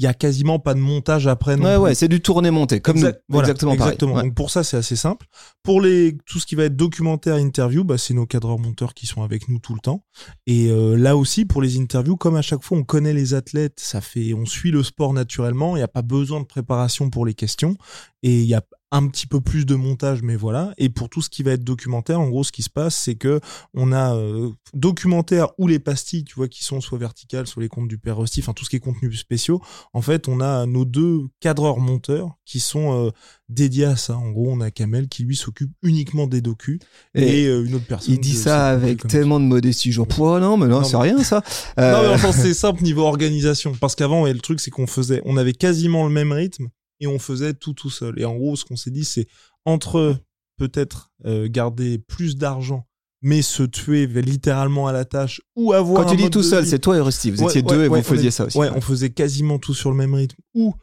il y a quasiment pas de montage après non ouais ouais c'est du tourné monté comme nous. exactement exactement. Donc pour ça c'est assez simple. Pour les tout ce qui va être documentaire interview bah c'est nos cadreurs monteurs qui sont avec nous tout le temps. Et euh, là aussi pour les interviews comme à chaque fois on connaît les athlètes ça fait on suit le sport naturellement. Il n'y a pas besoin de préparation pour les questions. Et il y a un petit peu plus de montage, mais voilà. Et pour tout ce qui va être documentaire, en gros, ce qui se passe, c'est que on a euh, documentaire ou les pastilles, tu vois, qui sont soit verticales, soit les comptes du père Rusty, enfin tout ce qui est contenu spéciaux. En fait, on a nos deux cadreurs monteurs qui sont euh, dédiés à ça. En gros, on a Kamel qui lui s'occupe uniquement des docus et, euh, une autre personne. Il dit ça avec tellement de modestie, genre, oh, non, mais non, c'est rien ça. (laughs) Non, mais enfin, c'est simple niveau organisation. Parce qu'avant, le truc, c'est qu'on faisait, on avait quasiment le même rythme et on faisait tout tout seul. Et en gros, ce qu'on s'est dit, c'est entre peut-être euh, garder plus d'argent mais se tuer littéralement à la tâche ou avoir quand tu dis tout seul c'est toi et Rusty vous étiez deux et vous faisiez ça aussi ouais on faisait quasiment tout sur le même rythme ou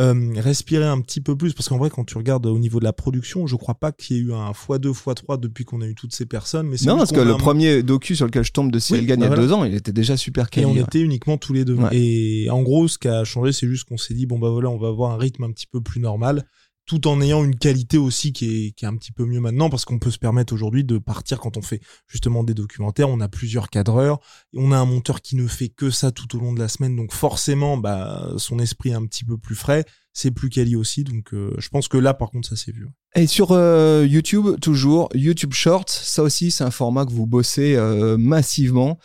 euh, respirer un petit peu plus parce qu'en vrai quand tu regardes au niveau de la production je crois pas qu'il y ait eu un x2 x3 depuis qu'on a eu toutes ces personnes mais non parce que le premier docu sur lequel je tombe de Cyril Gagne il y a deux ans il était déjà super quali et on était uniquement tous les deux. Et en gros ce qui a changé c'est juste qu'on s'est dit bon bah voilà on va avoir un rythme un petit peu plus normal tout en ayant une qualité aussi qui est, qui est un petit peu mieux maintenant parce qu'on peut se permettre aujourd'hui de partir quand on fait justement des documentaires. On a plusieurs cadreurs, on a un monteur qui ne fait que ça tout au long de la semaine, donc forcément, bah, son esprit est un petit peu plus frais. C'est plus quali aussi, donc euh, je pense que là, par contre, ça s'est vu. Et sur euh, YouTube, toujours YouTube Shorts, ça aussi, c'est un format que vous bossez euh, massivement.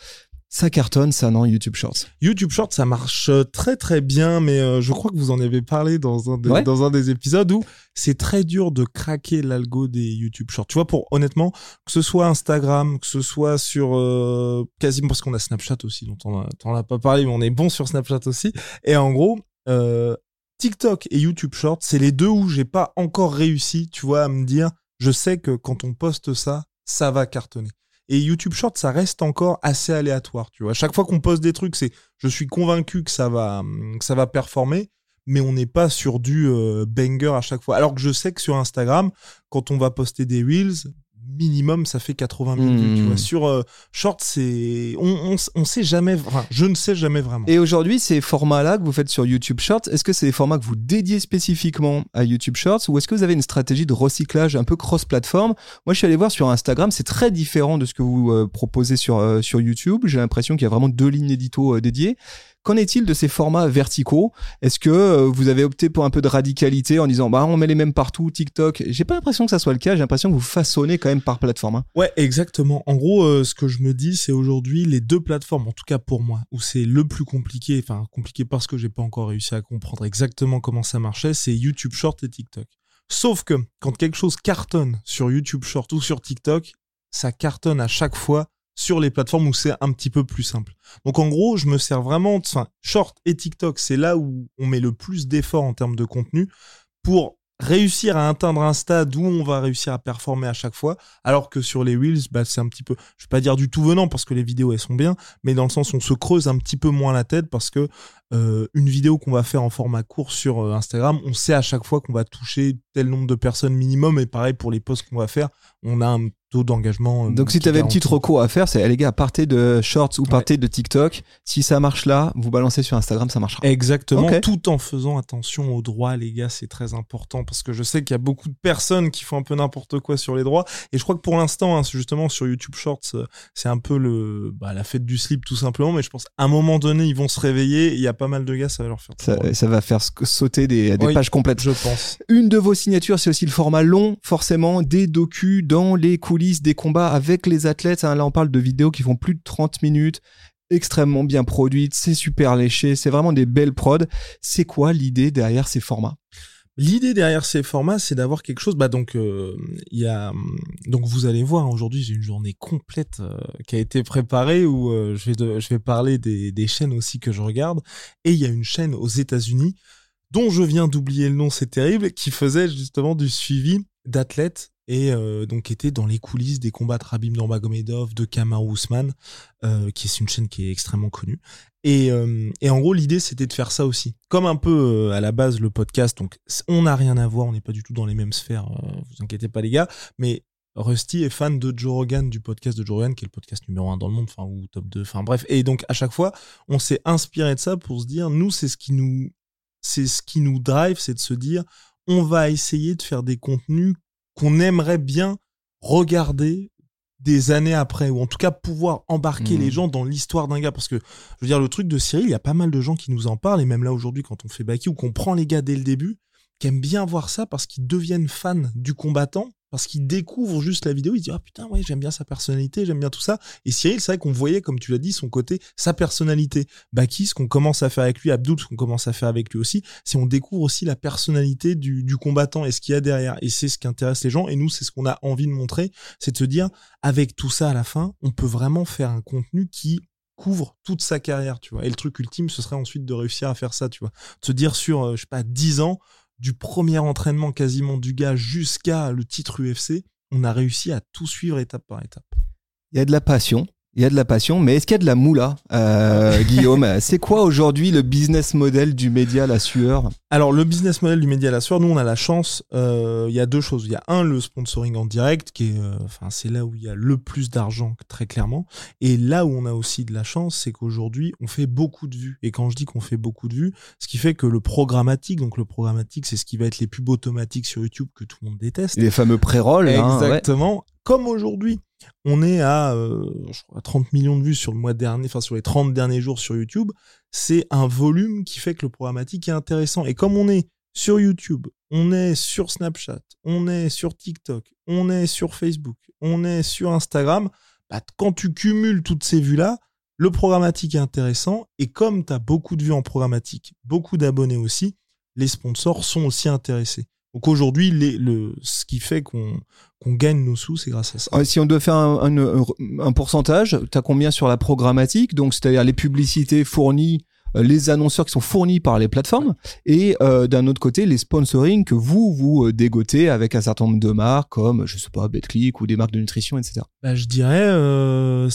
Ça cartonne, ça, non, YouTube Shorts? YouTube Shorts, ça marche euh, très très bien, mais euh, je crois que vous en avez parlé dans un, des, dans un des épisodes où c'est très dur de craquer l'algo des YouTube Shorts. Tu vois, pour honnêtement, que ce soit Instagram, que ce soit sur euh, quasiment parce qu'on a Snapchat aussi, dont on a, a pas parlé, mais on est bon sur Snapchat aussi. Et en gros, euh, TikTok et YouTube Shorts, c'est les deux où j'ai pas encore réussi, tu vois, à me dire, je sais que quand on poste ça, ça va cartonner. Et YouTube Short, ça reste encore assez aléatoire, tu chaque fois qu'on poste des trucs, c'est je suis convaincu que ça va ça va performer, mais on n'est pas sur du euh, banger à chaque fois. Alors que je sais que sur Instagram, quand on va poster des reels, minimum ça fait 80 minutes tu vois. Hmm. sur euh, short c'est on, on, sait jamais enfin je ne sais jamais vraiment et aujourd'hui ces formats là que vous faites sur YouTube Shorts est-ce que c'est des formats que vous dédiez spécifiquement à YouTube Shorts ou est-ce que vous avez une stratégie de recyclage un peu cross plateforme moi je suis allé voir sur Instagram c'est très différent de ce que vous euh, proposez sur euh, sur YouTube j'ai l'impression qu'il y a vraiment deux lignes édito dédiées Qu'en est-il de ces formats verticaux? Est-ce que euh, vous avez opté pour un peu de radicalité en disant bah on met les mêmes partout, TikTok? J'ai pas l'impression que ça soit le cas. J'ai l'impression que vous façonnez quand même par plateforme. Hein. Ouais, exactement. En gros, euh, ce que je me dis, c'est aujourd'hui les deux plateformes, en tout cas pour moi, où c'est le plus compliqué, enfin compliqué parce que j'ai pas encore réussi à comprendre exactement comment ça marchait, c'est YouTube Short et TikTok. Sauf que quand quelque chose cartonne sur YouTube Short ou sur TikTok, ça cartonne à chaque fois sur les plateformes où c'est un petit peu plus simple. Donc en gros, je me sers vraiment, enfin, Short et TikTok, c'est là où on met le plus d'efforts en termes de contenu pour réussir à atteindre un stade où on va réussir à performer à chaque fois, alors que sur les Reels, bah, c'est un petit peu, je vais pas dire du tout venant parce que les vidéos elles sont bien, mais dans le sens où on se creuse un petit peu moins la tête parce que euh, une vidéo qu'on va faire en format court sur euh, Instagram, on sait à chaque fois qu'on va toucher tel nombre de personnes minimum, et pareil pour les posts qu'on va faire, on a un taux d'engagement. Euh, Donc si tu avais une petite recours à faire, c'est les gars, partez de Shorts ou partez de TikTok. Si ça marche là, vous balancez sur Instagram, ça marchera. Exactement, tout en faisant attention aux droits, les gars, c'est très important parce que je sais qu'il y a beaucoup de personnes qui font un peu n'importe quoi sur les droits. Et je crois que pour l'instant, hein, justement sur YouTube Shorts, c'est un peu le bah, la fête du slip tout simplement. Mais je pense à un moment donné, ils vont se réveiller. Il y a pas mal de gars, ça va leur faire. Ça, ça va faire sauter des, des pages complètes. Je pense. Une de vos signatures, c'est aussi le format long, forcément, des docus dans les coulisses des combats avec les athlètes. Hein. Là, on parle de vidéos qui font plus de 30 minutes, extrêmement bien produites, c'est super léché, c'est vraiment des belles prods. C'est quoi l'idée derrière ces formats? L'idée derrière ces formats, c'est d'avoir quelque chose. Bah donc, euh, il y a donc vous allez voir. Aujourd'hui, j'ai une journée complète euh, qui a été préparée où euh, je vais je vais parler des, des chaînes aussi que je regarde. Et il y a une chaîne aux États-Unis dont je viens d'oublier le nom, c'est terrible, qui faisait justement du suivi d'athlètes et euh, donc était dans les coulisses des combats de Rabim Nurmagomedov, de Kamaru Usman, euh, qui est une chaîne qui est extrêmement connue. Et, euh, et en gros, l'idée c'était de faire ça aussi, comme un peu à la base le podcast. Donc, on n'a rien à voir, on n'est pas du tout dans les mêmes sphères. vous inquiétez pas les gars, mais Rusty est fan de Joe Rogan, du podcast de Joe Rogan, qui est le podcast numéro un dans le monde, enfin, ou top 2, enfin bref. Et donc, à chaque fois, on s'est inspiré de ça pour se dire, nous, c'est ce qui nous, c'est ce qui nous drive, c'est de se dire, on va essayer de faire des contenus qu'on aimerait bien regarder des années après, ou en tout cas pouvoir embarquer les mmh. gens dans l'histoire d'un gars. Parce que, je veux dire, le truc de Cyril, il y a pas mal de gens qui nous en parlent, et même là aujourd'hui, quand on fait Baki, ou qu'on prend les gars dès le début, qui aiment bien voir ça parce qu'ils deviennent fans du combattant, parce qu'il découvre juste la vidéo, il dit ah putain ouais j'aime bien sa personnalité, j'aime bien tout ça. Et Cyril, c'est vrai qu'on voyait comme tu l'as dit son côté, sa personnalité. Baki, ce qu'on commence à faire avec lui, Abdul, ce qu'on commence à faire avec lui aussi, c'est on découvre aussi la personnalité du, combattant et ce qu'il y a derrière. Et c'est ce qui intéresse les gens. Et nous, c'est ce qu'on a envie de montrer, c'est de se dire avec tout ça à la fin, on peut vraiment faire un contenu qui couvre toute sa carrière, tu vois. Et le truc ultime, ce serait ensuite de réussir à faire ça, tu vois. De se dire sur, euh, je sais pas, 10 ans, du premier entraînement quasiment du gars jusqu'à le titre UFC, on a réussi à tout suivre étape par étape. Il y a de la passion, il y a de la passion, mais est-ce qu'il y a de la moula, euh, Guillaume (laughs) C'est quoi aujourd'hui le business model du média La Sueur Alors le business model du média La Sueur, nous on a la chance. Euh, il y a deux choses. Il y a un le sponsoring en direct, qui est, euh, enfin c'est là où il y a le plus d'argent très clairement. Et là où on a aussi de la chance, c'est qu'aujourd'hui on fait beaucoup de vues. Et quand je dis qu'on fait beaucoup de vues, ce qui fait que le programmatique, donc le programmatique, c'est ce qui va être les pubs automatiques sur YouTube que tout le monde déteste. Les fameux pré-rolls. Hein, Exactement. Comme aujourd'hui on est à, euh, je crois, 30 millions de vues sur le mois dernier, enfin sur les 30 derniers jours sur YouTube. C'est un volume qui fait que le programmatique est intéressant. Et comme on est sur YouTube, on est sur Snapchat, on est sur TikTok, on est sur Facebook, on est sur Instagram, bah, quand tu cumules toutes ces vues-là, le programmatique est intéressant. Et comme tu as beaucoup de vues en programmatique, beaucoup d'abonnés aussi, les sponsors sont aussi intéressés. Donc aujourd'hui, le, ce qui fait qu'on qu'on gagne nos sous, c'est grâce à ça. si on doit faire un, un, un pourcentage, tu as combien sur la programmatique? Donc c'est-à-dire les publicités fournies, euh, les annonceurs qui sont fournis par les plateformes, et euh, d'un autre côté les sponsoring que vous vous euh, dégotez avec un certain nombre de marques comme je sais pas BetClick ou des marques de nutrition, etc. Bah, je dirais euh,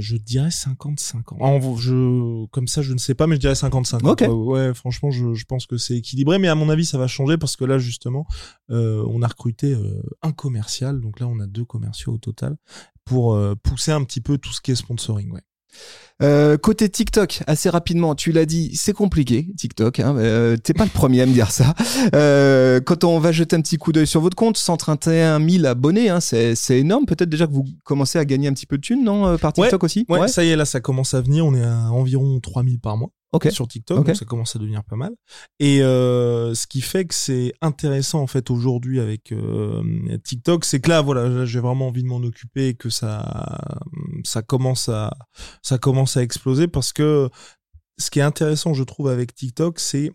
je dirais 55 ans. je, comme ça, je ne sais pas, mais je dirais 55 ans. Ouais, franchement, je, pense que c'est équilibré, mais à mon avis, ça va changer parce que là, justement, euh, on a recruté euh, un commercial, donc là, on a deux commerciaux au total pour euh, pousser un petit peu tout ce qui est sponsoring. Ouais. Euh, côté TikTok, assez rapidement, tu l'as dit, c'est compliqué TikTok. Hein, euh, T'es pas le premier à me dire ça. Euh, quand on va jeter un petit coup d'œil sur votre compte, 131 000 abonnés, hein, c'est énorme. Peut-être déjà que vous commencez à gagner un petit peu de thunes, non, par TikTok aussi? Ouais, ça y est, là, ça commence à venir. On est à environ 3000 par mois sur TikTok, donc ça commence à devenir pas mal. Et euh, ce qui fait que c'est intéressant en fait aujourd'hui avec euh, TikTok, c'est que là, voilà, j'ai vraiment envie de m'en occuper et que ça, ça commence à, ça commence à exploser parce que ce qui est intéressant, je trouve, avec TikTok, c'est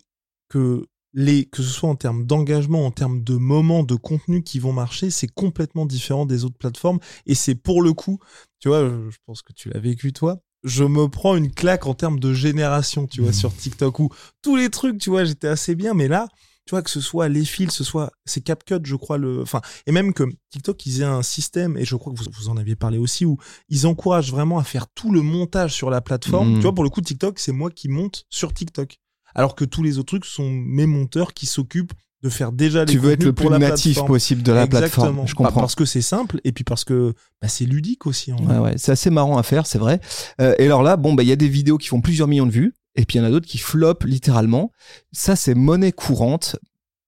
que les, que ce soit en termes d'engagement, en termes de moments, de contenu qui vont marcher, c'est complètement différent des autres plateformes. Et c'est pour le coup, tu vois, je pense que tu l'as vécu toi, je me prends une claque en termes de génération, tu vois, mmh. sur TikTok où tous les trucs, tu vois, j'étais assez bien, mais là, tu vois, que ce soit les fils, ce soit, c'est CapCut, je crois, le, enfin, et même que TikTok, ils aient un système, et je crois que vous, vous en aviez parlé aussi, où ils encouragent vraiment à faire tout le montage sur la plateforme. Mmh. Tu vois, pour le coup, TikTok, c'est moi qui monte sur TikTok. Alors que tous les autres trucs sont mes monteurs qui s'occupent de faire déjà les Tu veux être le plus natif possible de la plateforme. Je comprends. parce que c'est simple et puis parce que bah, c'est ludique aussi. ouais, ouais. C'est assez marrant à faire, c'est vrai. Euh, et alors là, bon, bah il y a des vidéos qui font plusieurs millions de vues et puis il y en a d'autres qui flopent littéralement. Ça, c'est monnaie courante.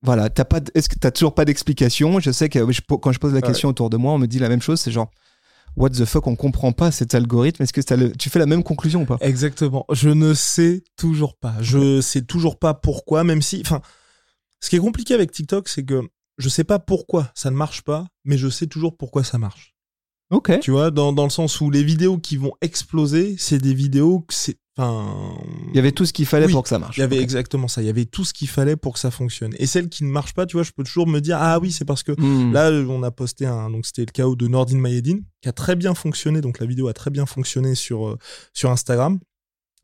Voilà, t'as pas, est-ce que t'as toujours pas d'explication? Je sais que quand je pose la question autour de moi, on me dit la même chose. C'est genre, what the fuck, on comprend pas cet algorithme. Est-ce que tu fais la même conclusion ou pas? Exactement. Je ne sais toujours pas. Je sais toujours pas pourquoi, même si, enfin ce qui est compliqué avec TikTok, c'est que je sais pas pourquoi ça ne marche pas, mais je sais toujours pourquoi ça marche. Ok. Tu vois, dans, dans le sens où les vidéos qui vont exploser, c'est des vidéos que c'est. Enfin. Il y avait tout ce qu'il fallait pour que ça marche. Il y avait exactement ça. Il y avait tout ce qu'il fallait pour que ça fonctionne. Et celles qui ne marchent pas, tu vois, je peux toujours me dire ah oui, c'est parce que hmm. là on a posté un donc c'était le chaos de Nordin Mayedine qui a très bien fonctionné. Donc la vidéo a très bien fonctionné sur euh, sur Instagram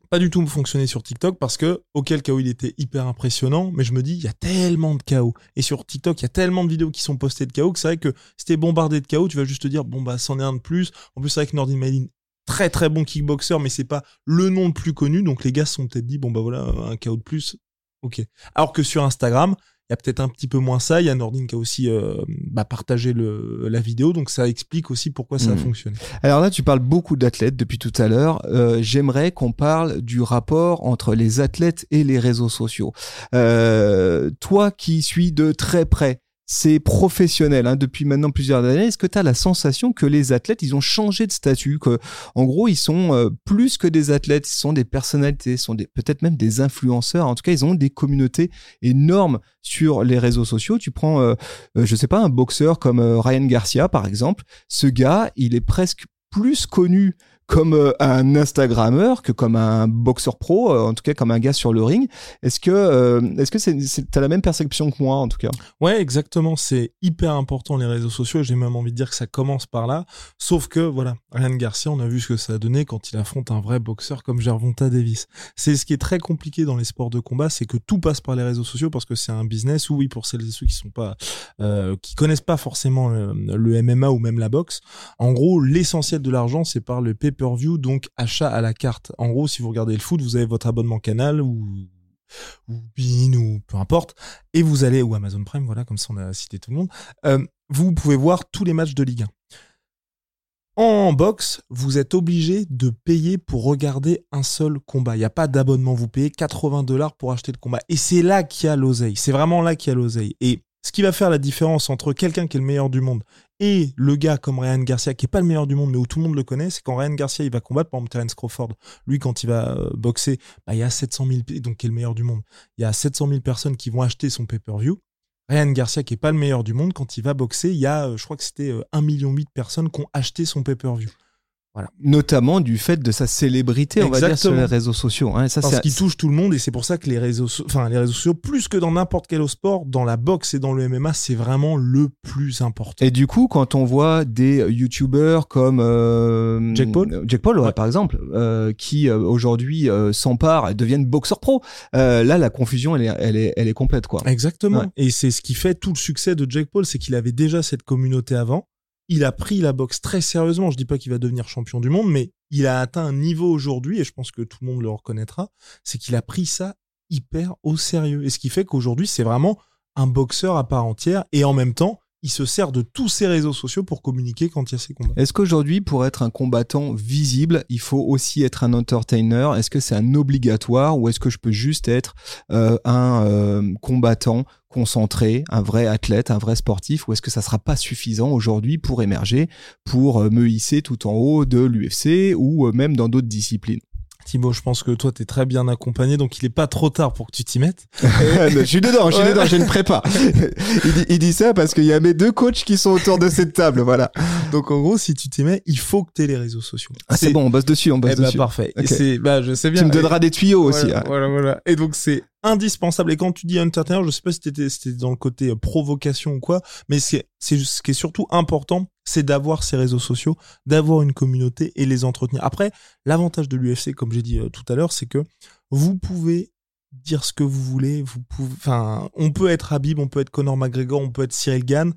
pas du tout fonctionné sur TikTok parce que, auquel où il était hyper impressionnant, mais je me dis, il y a tellement de chaos. Et sur TikTok, il y a tellement de vidéos qui sont postées de chaos que c'est vrai que si t'es bombardé de chaos, tu vas juste te dire, bon, bah, c'en est un de plus. En plus, c'est vrai que Nordin Malin, très très bon kickboxer, mais c'est pas le nom le plus connu. Donc les gars se sont peut-être dit, bon, bah voilà, un chaos de plus. Ok. Alors que sur Instagram, il y a peut-être un petit peu moins ça. Il y a Nordin qui a aussi euh, bah, partagé le, la vidéo, donc ça explique aussi pourquoi ça a Mhm. fonctionné. Alors là, tu parles beaucoup d'athlètes depuis tout à l'heure. Euh, J'aimerais qu'on parle du rapport entre les athlètes et les réseaux sociaux. Euh, toi qui suis de très près ces professionnels hein, depuis maintenant plusieurs années, est-ce que tu as la sensation que les athlètes, ils ont changé de statut, que en gros, ils sont euh, plus que des athlètes, ils sont des personnalités, ils sont peut-être même des influenceurs. En tout cas, ils ont des communautés énormes sur les réseaux sociaux. Tu prends, euh, euh, je sais pas, un boxeur comme euh, Ryan Garcia, par exemple. Ce gars, il est presque plus connu comme euh, un Instagrammeur que comme un boxeur pro, euh, en tout cas comme un gars sur le ring. Est-ce que euh, est-ce que c'est, t'as la même perception que moi en tout cas? Ouais, exactement. C'est hyper important les réseaux sociaux. J'ai même envie de dire que ça commence par là. Sauf que voilà, Ryan Garcia, on a vu ce que ça a donné quand il affronte un vrai boxeur comme Gervonta Davis. C'est ce qui est très compliqué dans les sports de combat, c'est que tout passe par les réseaux sociaux parce que c'est un business oui, pour celles et ceux qui sont pas, qui connaissent pas forcément le, MMA ou même la boxe. En gros, l'essentiel de l'argent, c'est par le pay-per-view, donc achat à la carte. En gros, si vous regardez le foot, vous avez votre abonnement Canal ou ou ou peu importe, et vous allez ou Amazon Prime, voilà, comme ça on a cité tout le monde. euh, vous pouvez voir tous les matchs de Ligue 1. En boxe, vous êtes obligé de payer pour regarder un seul combat. Il n'y a pas d'abonnement. Vous payez 80 dollars pour acheter le combat. Et c'est là qu'il y a l'oseille. C'est vraiment là qu'il y a l'oseille. Et ce qui va faire la différence entre quelqu'un qui est le meilleur du monde et le gars comme Ryan Garcia, qui est pas le meilleur du monde, mais où tout le monde le connaît, c'est quand Ryan Garcia il va combattre, par exemple Terence Crawford, lui quand il va euh, boxer, bah, il y a 700 000, p- donc le meilleur du monde, il y a 700 000 personnes qui vont acheter son pay-per-view. Ryan Garcia, qui est pas le meilleur du monde, quand il va boxer, il y a, euh, je crois que c'était euh, 1,8 million de personnes qui ont acheté son pay-per-view. Notamment du fait de sa célébrité, on va dire sur Exactement. les réseaux sociaux. hein. Ça, Parce qu'il touche tout le monde et c'est pour ça que les réseaux, so- enfin les réseaux sociaux, plus que dans n'importe quel autre sport, dans la boxe et dans le MMA, c'est vraiment le plus important. Et du coup, quand on voit des youtubeurs comme euh, Jake Paul Jake Paul, ouais, Ouais. par exemple, euh, qui euh, aujourd'hui euh, s'emparent et deviennent boxeurs pro, euh, là, la confusion, elle est, elle est, elle est complète, quoi. Exactement. Ouais. Et c'est ce qui fait tout le succès de Jake Paul, c'est qu'il avait déjà cette communauté avant. Il a pris la boxe très sérieusement. Je dis pas qu'il va devenir champion du monde, mais il a atteint un niveau aujourd'hui, et je pense que tout le monde le reconnaîtra, c'est qu'il a pris ça hyper au sérieux. Et ce qui fait qu'aujourd'hui, c'est vraiment un boxeur à part entière, et en même temps, il se sert de tous ses réseaux sociaux pour communiquer quand il y a ses combats. Est-ce qu'aujourd'hui, pour être un combattant visible, il faut aussi être un entertainer? Est-ce que c'est un obligatoire ou est-ce que je peux juste être euh, un euh, combattant concentré, un vrai athlète, un vrai sportif ou est-ce que ça sera pas suffisant aujourd'hui pour émerger, pour euh, me hisser tout en haut de l'UFC ou même dans d'autres disciplines? Thibaut, je pense que toi, t'es très bien accompagné, donc il est pas trop tard pour que tu t'y mettes. (laughs) je suis dedans, je suis Ouais. dedans, j'ai une prépa. (laughs) il, dit, il dit ça parce qu'il y a mes deux coachs qui sont autour de cette table, voilà. Donc en gros, si tu t'y mets, il faut que tu aies les réseaux sociaux. Ah, c'est bon, on bosse dessus, on bosse Eh bah, dessus. parfait. C'est, bah, je sais bien. tu me donneras des tuyaux aussi. Voilà, hein. voilà, voilà. Et donc c'est indispensable. Et quand tu dis entertainer, je sais pas si c'était dans le côté euh, provocation ou quoi, mais c'est, ce qui est surtout important, c'est d'avoir ces réseaux sociaux, d'avoir une communauté et les entretenir. Après, l'avantage de l'UFC, comme j'ai dit euh, tout à l'heure, c'est que vous pouvez dire ce que vous voulez. Vous pouvez, enfin, on peut être Habib, on peut être Conor McGregor, on peut être Cyril Gann.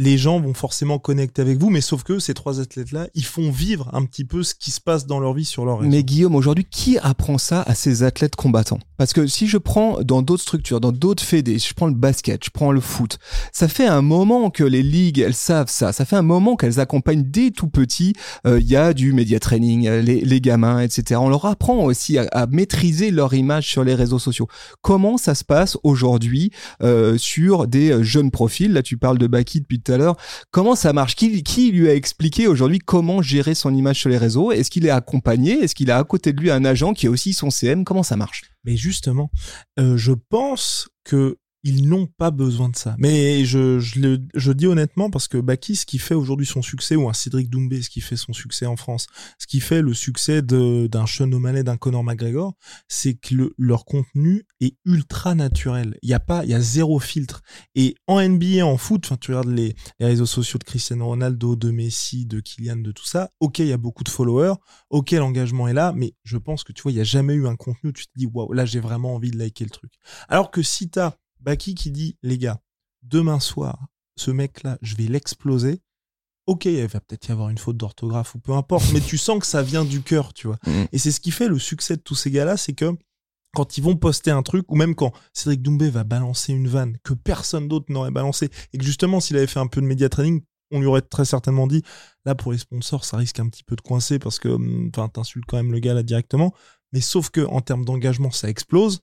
Les gens vont forcément connecter avec vous, mais sauf que ces trois athlètes-là, ils font vivre un petit peu ce qui se passe dans leur vie sur leur réseau. Mais Guillaume, aujourd'hui, qui apprend ça à ces athlètes combattants? Parce que si je prends dans d'autres structures, dans d'autres fédés, je prends le basket, je prends le foot, ça fait un moment que les ligues, elles savent ça. Ça fait un moment qu'elles accompagnent dès tout petit. euh, Il y a du média training, euh, les, gamins, etc. On leur apprend aussi à, maîtriser leur image sur les réseaux sociaux. Comment ça se passe aujourd'hui euh, sur des jeunes profils? Là, tu parles de Baki depuis Comment ça marche? Qui, lui a expliqué aujourd'hui comment gérer son image sur les réseaux? Est-ce qu'il est accompagné? Est-ce qu'il a à côté de lui un agent qui a aussi son CM Comment ça marche? Mais justement, euh, je pense que ils n'ont pas besoin de ça. Mais je, je, le, je dis honnêtement parce que Baki, ce qui fait aujourd'hui son succès, ou un Cédric Doumbé, ce qui fait son succès en France, ce qui fait le succès d'un Sean O'Malley, d'un Conor McGregor, c'est que le, leur contenu est ultra naturel. Il y a pas, il y a zéro filtre. Et en NBA, en foot, enfin, tu regardes les, les réseaux sociaux de Cristiano Ronaldo, de Messi, de Kylian, de tout ça. Ok, il y a beaucoup de followers. Ok, l'engagement est là, mais je pense que tu vois, il y a jamais eu un contenu où tu te dis, waouh, là, j'ai vraiment envie de liker le truc. Alors que si t'as Baki qui dit, les gars, demain soir, ce mec-là, je vais l'exploser. Ok, il va peut-être y avoir une faute d'orthographe ou peu importe, mais tu sens que ça vient du cœur, tu vois. Mhm. Et c'est ce qui fait le succès de tous ces gars-là, c'est que quand ils vont poster un truc, ou même quand Cédric Doumbé va balancer une vanne que personne d'autre n'aurait balancé, et que justement, s'il avait fait un peu de média training, on lui aurait très certainement dit, là, pour les sponsors, ça risque un petit peu de coincer parce que, hum, enfin, t'insultes quand même le gars là directement. Mais sauf que, en termes d'engagement, ça explose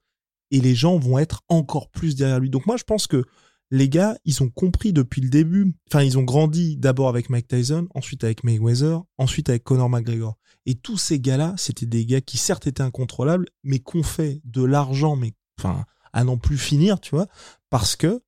et les gens vont être encore plus derrière lui. Donc moi, je pense que les gars, ils ont compris depuis le début. Enfin, ils ont grandi d'abord avec Mike Tyson, ensuite avec Mayweather, ensuite avec Conor McGregor. Et tous ces gars-là, c'était des gars qui certes étaient incontrôlables, mais qu'on fait de l'argent, mais enfin à n'en plus finir, tu vois, parce que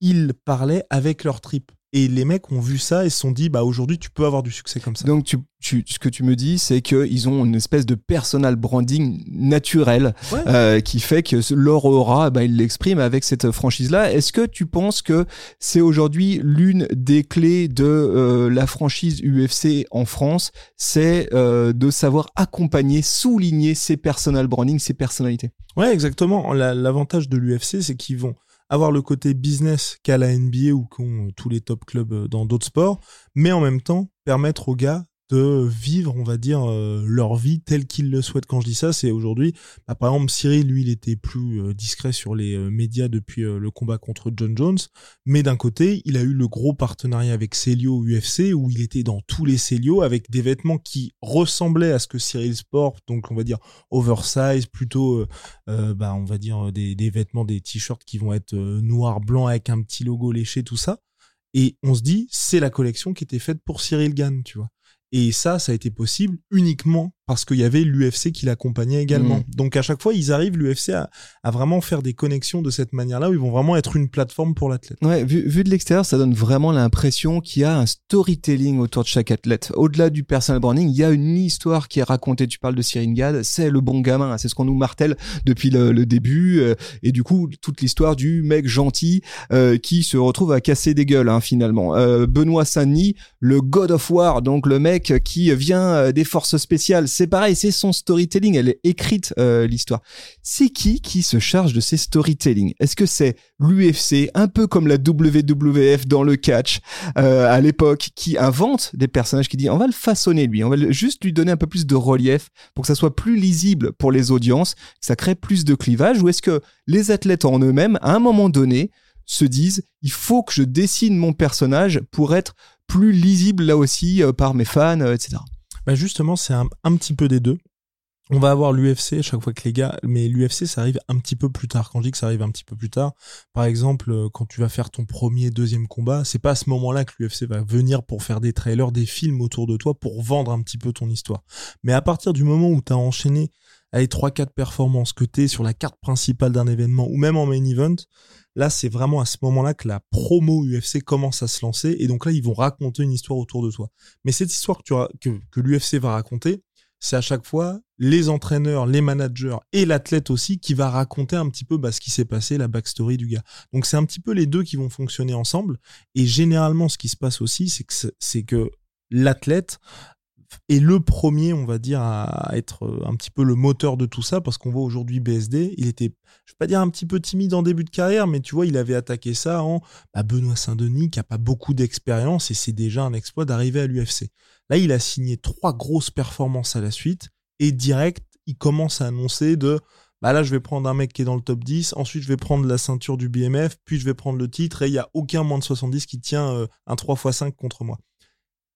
ils parlaient avec leur trip. Et les mecs ont vu ça et se sont dit, bah aujourd'hui, tu peux avoir du succès comme ça. Donc, tu, tu- ce que tu me dis, c'est qu'ils ont une espèce de personal branding naturel Ouais. euh, qui fait que leur aura, bah, ils l'expriment avec cette franchise-là. Est-ce que tu penses que c'est aujourd'hui l'une des clés de euh, la franchise UFC en France, c'est euh, de savoir accompagner, souligner ces personal branding, ces personnalités Ouais, exactement. La- L'avantage de l'UFC, c'est qu'ils vont avoir le côté business qu'a la NBA ou qu'ont tous les top clubs euh, dans d'autres sports, mais en même temps permettre aux gars de vivre, on va dire, euh, leur vie telle qu'ils le souhaitent. Quand je dis ça, c'est aujourd'hui, bah, par exemple, Cyril, lui, il était plus euh, discret sur les euh, médias depuis euh, le combat contre John Jones, mais d'un côté, il a eu le gros partenariat avec Celio UFC, où il était dans tous les Celio avec des vêtements qui ressemblaient à ce que Cyril Sport, donc on va dire oversize, plutôt euh, euh, bah, on va dire des, des vêtements, des t-shirts qui vont être noirs, blancs avec un petit logo léché, tout ça. Et on se dit, c'est la collection qui était faite pour Cyril Gann, tu vois. Et ça, ça a été possible uniquement parce qu'il y avait l'UFC qui l'accompagnait également. Mhm. Donc à chaque fois, ils arrivent, l'UFC, à, à vraiment faire des connexions de cette manière-là où ils vont vraiment être une plateforme pour l'athlète. Ouais, vu, vu de l'extérieur, ça donne vraiment l'impression qu'il y a un storytelling autour de chaque athlète. Au-delà du personal branding, il y a une histoire qui est racontée. Tu parles de Cyril Gad, c'est le bon gamin. hein. C'est ce qu'on nous martèle depuis le, le début. euh, et du coup, toute l'histoire du mec gentil euh, qui se retrouve à casser des gueules, hein, finalement. Euh, Benoît Saint-Denis, le God of War, donc le mec qui vient des forces spéciales. C'est pareil, c'est son storytelling. Elle est écrite, euh, l'histoire. C'est qui qui se charge de ces storytelling? Est-ce que c'est l'UFC, un peu comme la WWF dans le catch euh, à l'époque, qui invente des personnages qui dit on va le façonner lui, on va juste lui donner un peu plus de relief pour que ça soit plus lisible pour les audiences, que ça crée plus de clivage, ou est-ce que les athlètes en eux-mêmes, à un moment donné, se disent il faut que je dessine mon personnage pour être plus lisible là aussi euh, par mes fans, etc. Bah justement, c'est un, petit peu des deux. On va avoir l'UFC à chaque fois que les gars, mais l'UFC ça arrive un petit peu plus tard. Quand je dis que ça arrive un petit peu plus tard, par exemple, euh, quand tu vas faire ton premier, deuxième combat, c'est pas à ce moment-là que l'UFC va venir pour faire des trailers, des films autour de toi pour vendre un petit peu ton histoire. Mais à partir du moment où tu as enchaîné les 3-4 performances que tu es sur la carte principale d'un événement ou même en main event, là c'est vraiment à ce moment-là que la promo UFC commence à se lancer et donc là ils vont raconter une histoire autour de toi. Mais cette histoire que, que, que l'UFC va raconter, c'est à chaque fois les entraîneurs, les managers et l'athlète aussi qui va raconter un petit peu bah, ce qui s'est passé, la backstory du gars. Donc c'est un petit peu les deux qui vont fonctionner ensemble. Et généralement, ce qui se passe aussi, c'est que c'est que l'athlète est le premier, on va dire, à être euh, un petit peu le moteur de tout ça, parce qu'on voit aujourd'hui BSD, il était, je vais pas dire un petit peu timide en début de carrière, mais tu vois, il avait attaqué ça en bah, Benoît Saint-Denis, qui a pas beaucoup d'expérience, et c'est déjà un exploit d'arriver à l'UFC. Là, il a signé trois grosses performances à la suite, et direct, il commence à annoncer de bah là, je vais prendre un mec qui est dans le top 10, ensuite je vais prendre la ceinture du BMF, puis je vais prendre le titre, et il y a aucun moins de 70 qui tient euh, un 3x5 contre moi.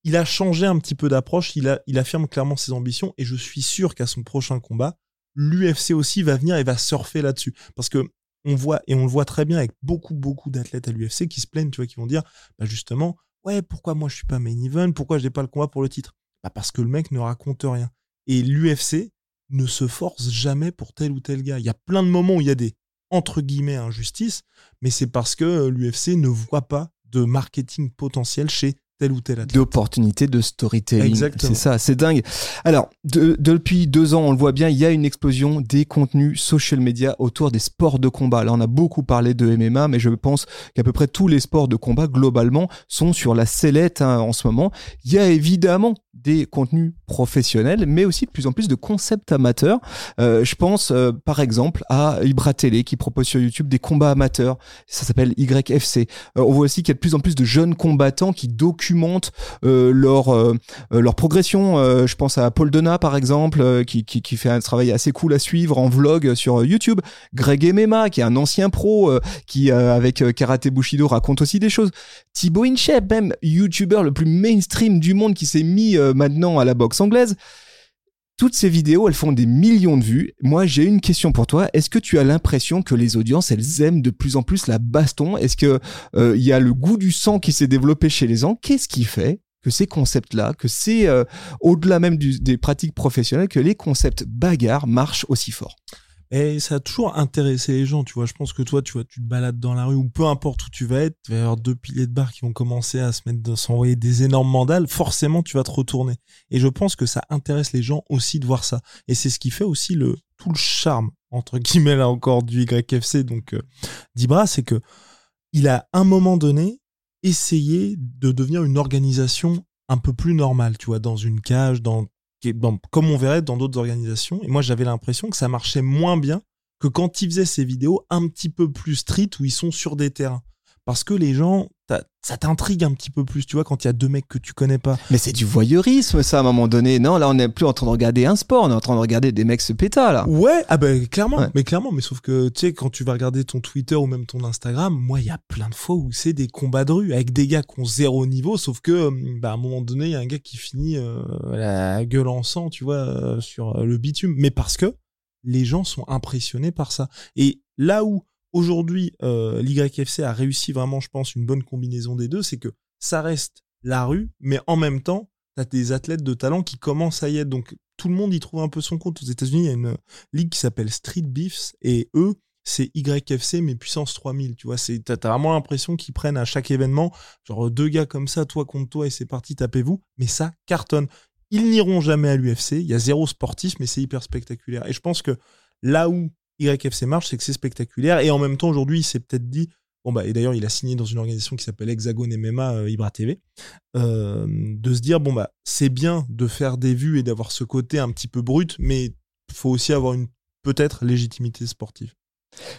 Il a changé un petit peu d'approche, il, affirme clairement ses ambitions, et je suis sûr qu'à son prochain combat, l'UFC aussi va venir et va surfer là-dessus. Parce que on voit, et on le voit très bien avec beaucoup, beaucoup d'athlètes à l'UFC qui se plaignent, tu vois, qui vont dire, bah justement, ouais, pourquoi moi je suis pas main event, pourquoi je n'ai pas le combat pour le titre? Bah parce que le mec ne raconte rien. Et l'UFC ne se force jamais pour tel ou tel gars. Il y a plein de moments où il y a des entre guillemets injustice, mais c'est parce que l'UFC ne voit pas de marketing potentiel chez ou. D'opportunités de storytelling. Exactement. C'est ça, c'est dingue. Alors, de- depuis deux ans, on le voit bien, il y a une explosion des contenus social media autour des sports de combat. Là, on a beaucoup parlé de MMA, mais je pense qu'à peu près tous les sports de combat, globalement, sont sur la sellette hein, en ce moment. Il y a évidemment des contenus professionnels, mais aussi de plus en plus de concepts amateurs. Euh, je pense, euh, par exemple, à Ibra Télé qui propose sur YouTube des combats amateurs. Ça s'appelle YFC. Euh, on voit aussi qu'il y a de plus en plus de jeunes combattants qui documentent euh, leur euh, leur progression. Euh, je pense à Paul Dona par exemple, qui, qui qui fait un travail assez cool à suivre en vlog sur YouTube. Greg Emema, qui est un ancien pro, qui avec Karate Bushido raconte aussi des choses. Thibaut Inchep, même YouTuber le plus mainstream du monde, qui s'est mis euh, maintenant à la boxe anglaise. Toutes ces vidéos, elles font des millions de vues. Moi, j'ai une question pour toi. Est-ce que tu as l'impression que les audiences, elles aiment de plus en plus la baston? Est-ce que euh, il y a le goût du sang qui s'est développé chez les gens? Qu'est-ce qui fait que ces concepts-là, que c'est euh, au-delà même des pratiques professionnelles, que les concepts bagarres marchent aussi fort? Et ça a toujours intéressé les gens, tu vois. Je pense que toi, tu vois, tu te balades dans la rue ou peu importe où tu vas être, il va y avoir deux piliers de bar qui vont commencer à se mettre, s'envoyer des énormes mandales. Forcément, tu vas te retourner. Et je pense que ça intéresse les gens aussi de voir ça. Et c'est ce qui fait aussi le, tout le charme, entre guillemets, là encore, du YFC, donc, euh, d'Ibra, c'est que il a, à un moment donné, essayé de devenir une organisation un peu plus normale, tu vois, dans une cage, dans, comme on verrait dans d'autres organisations. Et moi, j'avais l'impression que ça marchait moins bien que quand ils faisaient ces vidéos un petit peu plus street où ils sont sur des terrains. Parce que les gens, ça t'intrigue un petit peu plus, tu vois, quand il y a deux mecs que tu connais pas. Mais c'est du voyeurisme, ça, à un moment donné. Non, là, on n'est plus en train de regarder un sport, on est en train de regarder des mecs se péta, là. Ouais, ah ben clairement, Ouais. mais clairement, mais sauf que tu sais quand tu vas regarder ton Twitter ou même ton Instagram, moi il y a plein de fois où c'est des combats de rue avec des gars qui ont zéro niveau, sauf que hum, bah, à un moment donné il y a un gars qui finit euh, la gueule en sang, tu vois, euh, sur euh, le bitume, mais parce que les gens sont impressionnés par ça. Et là où aujourd'hui euh, l'YFC a réussi vraiment, je pense, une bonne combinaison des deux, c'est que ça reste la rue, mais en même temps t'as des athlètes de talent qui commencent à y être. Donc tout le monde y trouve un peu son compte. Aux États-Unis, il y a une ligue qui s'appelle Street Beefs et eux, c'est YFC mais puissance 3000. Tu vois, t'as vraiment l'impression qu'ils prennent à chaque événement genre deux gars comme ça, toi contre toi et c'est parti, tapez-vous. Mais ça cartonne. Ils n'iront jamais à l'UFC. Il y a zéro sportif, mais c'est hyper spectaculaire. Et je pense que là où YFC marche, c'est que c'est spectaculaire. Et en même temps, aujourd'hui, il s'est peut-être dit, bon bah, et d'ailleurs, il a signé dans une organisation qui s'appelle Hexagone MMA euh, Ibra TV, euh, de se dire, bon bah, c'est bien de faire des vues et d'avoir ce côté un petit peu brut, mais faut aussi avoir une peut-être légitimité sportive.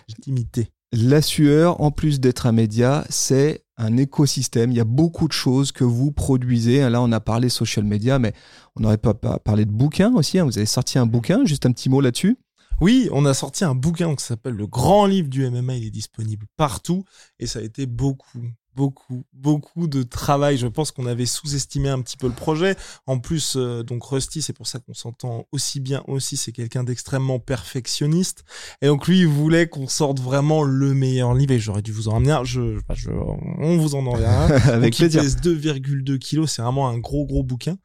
Légitimité. La sueur, en plus d'être un média, c'est un écosystème. Il y a beaucoup de choses que vous produisez. Là, on a parlé social media, mais on n'aurait pas pas parlé de bouquins aussi. hein. Vous avez sorti un bouquin, juste un petit mot là-dessus. Oui, on a sorti un bouquin qui s'appelle Le Grand Livre du MMA. Il est disponible partout et ça a été beaucoup, beaucoup, beaucoup de travail. Je pense qu'on avait sous-estimé un petit peu le projet. En plus, euh, donc Rusty, c'est pour ça qu'on s'entend aussi bien aussi. C'est quelqu'un d'extrêmement perfectionniste et donc lui, il voulait qu'on sorte vraiment le meilleur livre. Et j'aurais dû vous en ramener un. Je, je, on vous en enverra un. (laughs) Avec Donc, plaisir. pèse 2,2 kilos, c'est vraiment un gros gros bouquin.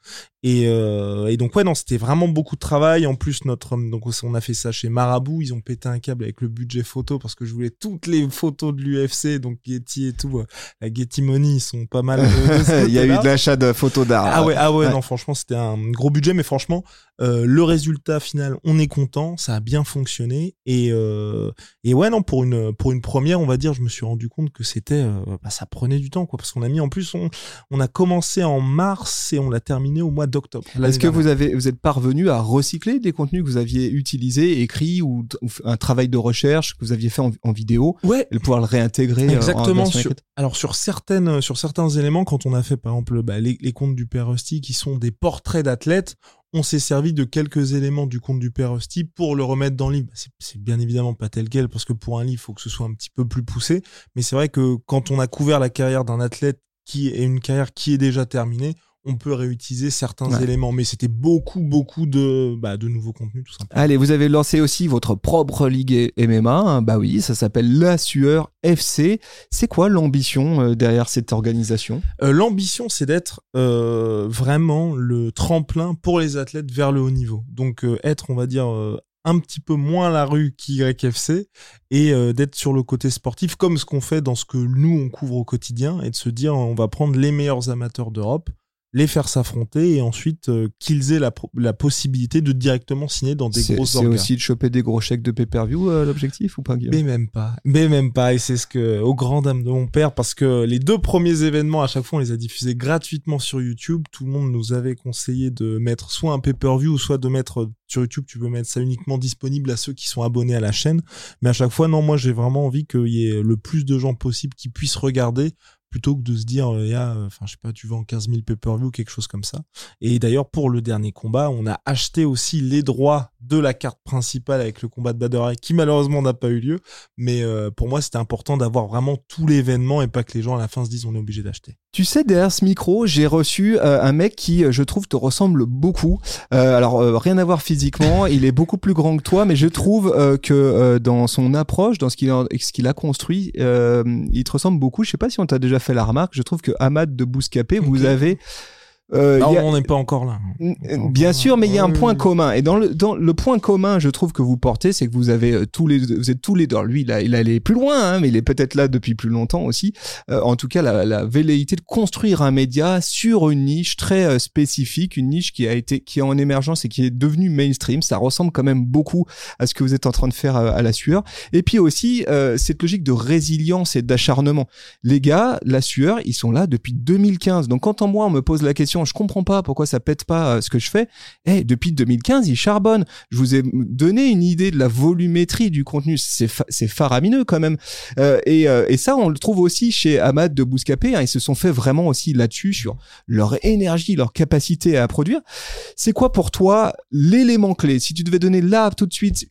Et, euh, et donc ouais non, c'était vraiment beaucoup de travail. En plus notre donc on a fait ça chez Marabout, ils ont pété un câble avec le budget photo parce que je voulais toutes les photos de l'UFC, donc Getty et tout, euh, la Getty Money, ils sont pas mal. euh, (laughs) Il y a eu de l'achat de photos d'art. Ah ouais, ah ouais, Ouais. non, franchement, c'était un gros budget, mais franchement, euh, le résultat final, on est content, ça a bien fonctionné, et euh, et ouais, non, pour une pour une première, on va dire, je me suis rendu compte que c'était, euh, bah, ça prenait du temps, quoi, parce qu'on a mis en plus, on on a commencé en mars et on l'a terminé au mois d'octobre. Est-ce que vous avez vous êtes parvenu à recycler des contenus que vous aviez utilisés, écrits ou, un travail de recherche que vous aviez fait en, en vidéo Ouais, et pouvoir le réintégrer euh, en Exactement. Sur, alors sur certaines, sur certains éléments, quand on a fait par exemple bah, les, les comptes du Père Rusty qui sont des portraits d'athlètes, on s'est servi de quelques éléments du compte du Père Rusty pour le remettre dans le livre. C'est- C'est bien évidemment pas tel quel parce que pour un livre, il faut que ce soit un petit peu plus poussé. Mais c'est vrai que quand on a couvert la carrière d'un athlète qui est une carrière qui est déjà terminée, on peut réutiliser certains Ouais. éléments. Mais c'était beaucoup, beaucoup de, bah, de nouveaux contenus tout simplement. Allez, vous avez lancé aussi votre propre ligue MMA. hein. Bah oui, ça s'appelle La Sueur FC. C'est quoi l'ambition euh, derrière cette organisation? Euh, L'ambition, c'est d'être euh, vraiment le tremplin pour les athlètes vers le haut niveau. Donc euh, être, on va dire, un petit peu moins la rue qu'YFC et euh, d'être sur le côté sportif comme ce qu'on fait dans ce que nous on couvre au quotidien et de se dire on va prendre les meilleurs amateurs d'Europe les faire s'affronter et ensuite euh, qu'ils aient la, la, possibilité de directement signer dans des grosses C'est aussi de choper des gros chèques de pay-per-view euh, l'objectif ou pas Mais même pas, mais même pas et c'est ce que au grand dame de mon père parce que les deux premiers événements à chaque fois on les a diffusés gratuitement sur YouTube, tout le monde nous avait conseillé de mettre soit un pay-per-view ou soit de mettre sur YouTube, tu peux mettre ça uniquement disponible à ceux qui sont abonnés à la chaîne, mais à chaque fois non, moi j'ai vraiment envie qu'il y ait le plus de gens possible qui puissent regarder plutôt que de se dire, il y a, je sais pas, tu vends 15 000 pay-per-view, quelque chose comme ça. Et d'ailleurs, pour le dernier combat, on a acheté aussi les droits de la carte principale avec le combat de Bader qui malheureusement n'a pas eu lieu. Mais euh, pour moi, c'était important d'avoir vraiment tout l'événement et pas que les gens à la fin se disent on est obligé d'acheter. Tu sais, derrière ce micro, j'ai reçu euh, un mec qui, je trouve, te ressemble beaucoup. Euh, alors, rien à voir physiquement, il est beaucoup plus grand que toi, mais je trouve que dans son approche, dans ce qu'il a, ce qu'il a construit, il te ressemble beaucoup. Je sais pas si on t'a déjà fait la remarque. Je trouve que Ahmad de Bouscapé, vous avez euh, non, on n'est pas encore là. Bien sûr, mais il y a un point commun. Et dans le, dans le point commun, je trouve que vous portez, c'est que vous avez euh, tous les, vous êtes tous les deux. Lui, il, a, il allait plus loin, hein, mais il est peut-être là depuis plus longtemps aussi. Euh, en tout cas, la, la velléité de construire un média sur une niche très euh, spécifique, une niche qui a été, qui est en émergence et qui est devenue mainstream. Ça ressemble quand même beaucoup à ce que vous êtes en train de faire à, la sueur. Et puis aussi cette logique de résilience et d'acharnement. Les gars, la sueur, ils sont là depuis 2015. Donc quand en moi on me pose la question je comprends pas pourquoi ça pète pas euh, ce que je fais. Eh, depuis 2015, il charbonne. Je vous ai donné une idée de la volumétrie du contenu. C'est c'est faramineux quand même. Euh, et, euh, et ça, on le trouve aussi chez Ahmad de Bouscapé. Hein. ils se sont fait vraiment aussi là-dessus sur leur énergie, leur capacité à produire. C'est quoi pour toi l'élément clé? Si tu devais donner là tout de suite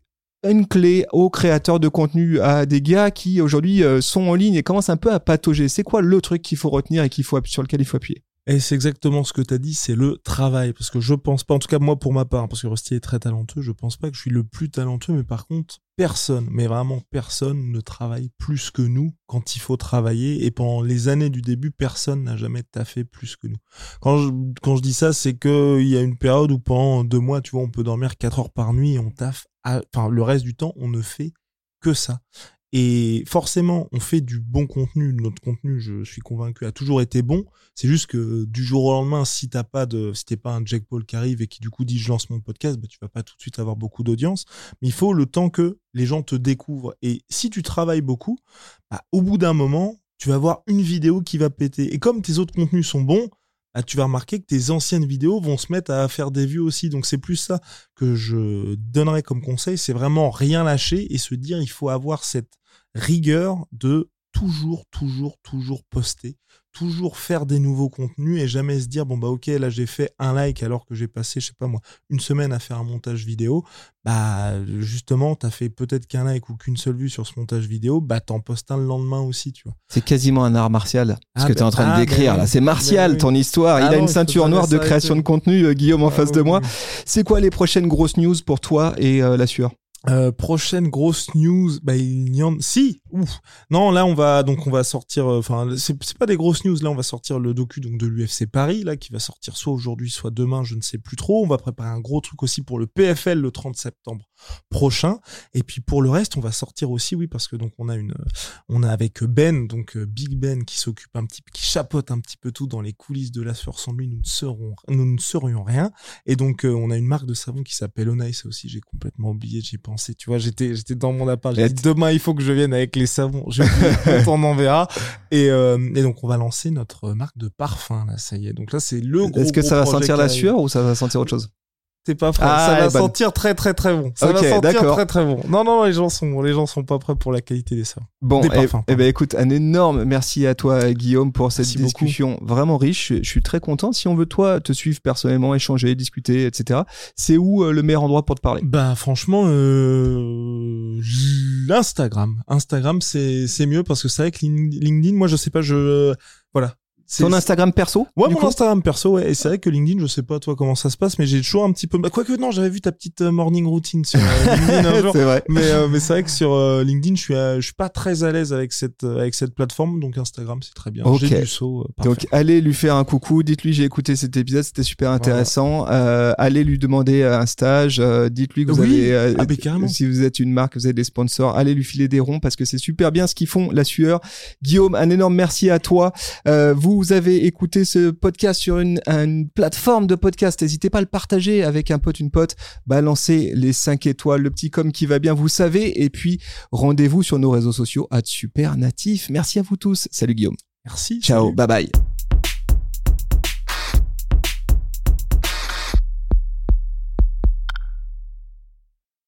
une clé aux créateurs de contenu, à des gars qui aujourd'hui sont en ligne et commencent un peu à patauger. C'est quoi le truc qu'il faut retenir et qu'il faut sur lequel il faut appuyer? Et c'est exactement ce que tu dit, c'est le travail. Parce que je pense pas, en tout cas moi pour ma part, parce que Rusty est très talentueux, je pense pas que je suis le plus talentueux, mais par contre, personne, mais vraiment personne ne travaille plus que nous quand il faut travailler. Et pendant les années du début, personne n'a jamais taffé plus que nous. Quand je, quand je dis ça, c'est qu'il y a une période où pendant deux mois, tu vois, on peut dormir quatre heures par nuit et on taffe, enfin le reste du temps, on ne fait que ça. Et forcément, on fait du bon contenu. Notre contenu, je suis convaincu, a toujours été bon. C'est juste que du jour au lendemain, si t'as pas de, si t'es pas un Jack Paul qui arrive et qui du coup dit je lance mon podcast, bah, tu vas pas tout de suite avoir beaucoup d'audience. Mais il faut le temps que les gens te découvrent. Et si tu travailles beaucoup, bah, au bout d'un moment, tu vas avoir une vidéo qui va péter. Et comme tes autres contenus sont bons, ah, tu vas remarquer que tes anciennes vidéos vont se mettre à faire des vues aussi. Donc c'est plus ça que je donnerais comme conseil, c'est vraiment rien lâcher et se dire il faut avoir cette rigueur de toujours, toujours, toujours poster, toujours faire des nouveaux contenus et jamais se dire bon bah ok là j'ai fait un like alors que j'ai passé je sais pas moi une semaine à faire un montage vidéo. Bah justement t'as fait peut-être qu'un like ou qu'une seule vue sur ce montage vidéo. Bah t'en postes un le lendemain aussi tu vois. C'est quasiment un art martial ce ah, que tu es en train de ah, décrire là. c'est martial ton histoire. Il ah a une ceinture noire de création de contenu euh, Guillaume en face de moi. c'est quoi les prochaines grosses news pour toi et euh, la sueur? Euh, prochaine grosse news, bah il en si, ouf. Non, là on va donc on va sortir euh, enfin c'est c'est pas des grosses news là, on va sortir le docu donc de l'UFC Paris là qui va sortir soit aujourd'hui soit demain, je ne sais plus trop. On va préparer un gros truc aussi pour le PFL le 30 septembre prochain et puis pour le reste, on va sortir aussi oui parce que donc on a une on a avec Ben donc euh, Big Ben qui s'occupe un petit qui chapeaute un petit peu tout dans les coulisses de la sueur sans lui, nous ne serons nous ne serions rien et donc on a une marque de savon qui s'appelle Onice aussi, j'ai complètement oublié, j'y pense tu vois, j'étais, j'étais dans mon appart. J'ai dit, demain, il faut que je vienne avec les savons. Je on. Et, euh, et donc, on va lancer notre marque de parfum, là, ça y est. Donc là, c'est le gros. Est-ce que ça va sentir la sueur ou ça va sentir autre chose? C'est pas ça ah, va sentir très très très bon. Ça va sentir très très bon. Non non, les gens sont les gens sont pas prêts pour la qualité des savons. Bon, et, eh, eh ben écoute, un énorme merci à toi Guillaume pour cette discussion vraiment riche. Je, suis très content. Si on veut toi te suivre personnellement, échanger, discuter, etc. C'est où euh, le meilleur endroit pour te parler? Bah franchement, euh, l'Instagram. Instagram, c'est c'est mieux parce que c'est vrai que LinkedIn, moi je sais pas, je voilà c'est- Ton Instagram perso Ouais, mon coup Instagram perso, ouais. Et c'est vrai que LinkedIn, je sais pas toi comment ça se passe, mais j'ai toujours un petit peu. Bah, quoique non, j'avais vu ta petite euh, morning routine sur euh, (laughs) LinkedIn un jour. C'est vrai. Mais, euh, mais c'est vrai que sur euh, LinkedIn, je suis, euh, je suis pas très à l'aise avec cette, avec cette plateforme, donc Instagram, c'est très bien. Ok. J'ai du saut. Donc allez lui faire un coucou, dites-lui j'ai écouté cet épisode, c'était super intéressant. Euh, allez lui demander un stage, dites-lui que vous Oui. avez, euh, Ah, si vous êtes une marque, vous avez des sponsors, allez lui filer des ronds parce que c'est super bien ce qu'ils font, la sueur. Guillaume, un énorme merci à toi. Euh, vous avez écouté ce podcast sur une, une plateforme de podcast, n'hésitez pas à le partager avec un pote, une pote, balancez les 5 étoiles, le petit com qui va bien, vous savez, et puis rendez-vous sur nos réseaux sociaux à super natif. Merci à vous tous. Salut Guillaume. Merci. Ciao, salut. bye bye.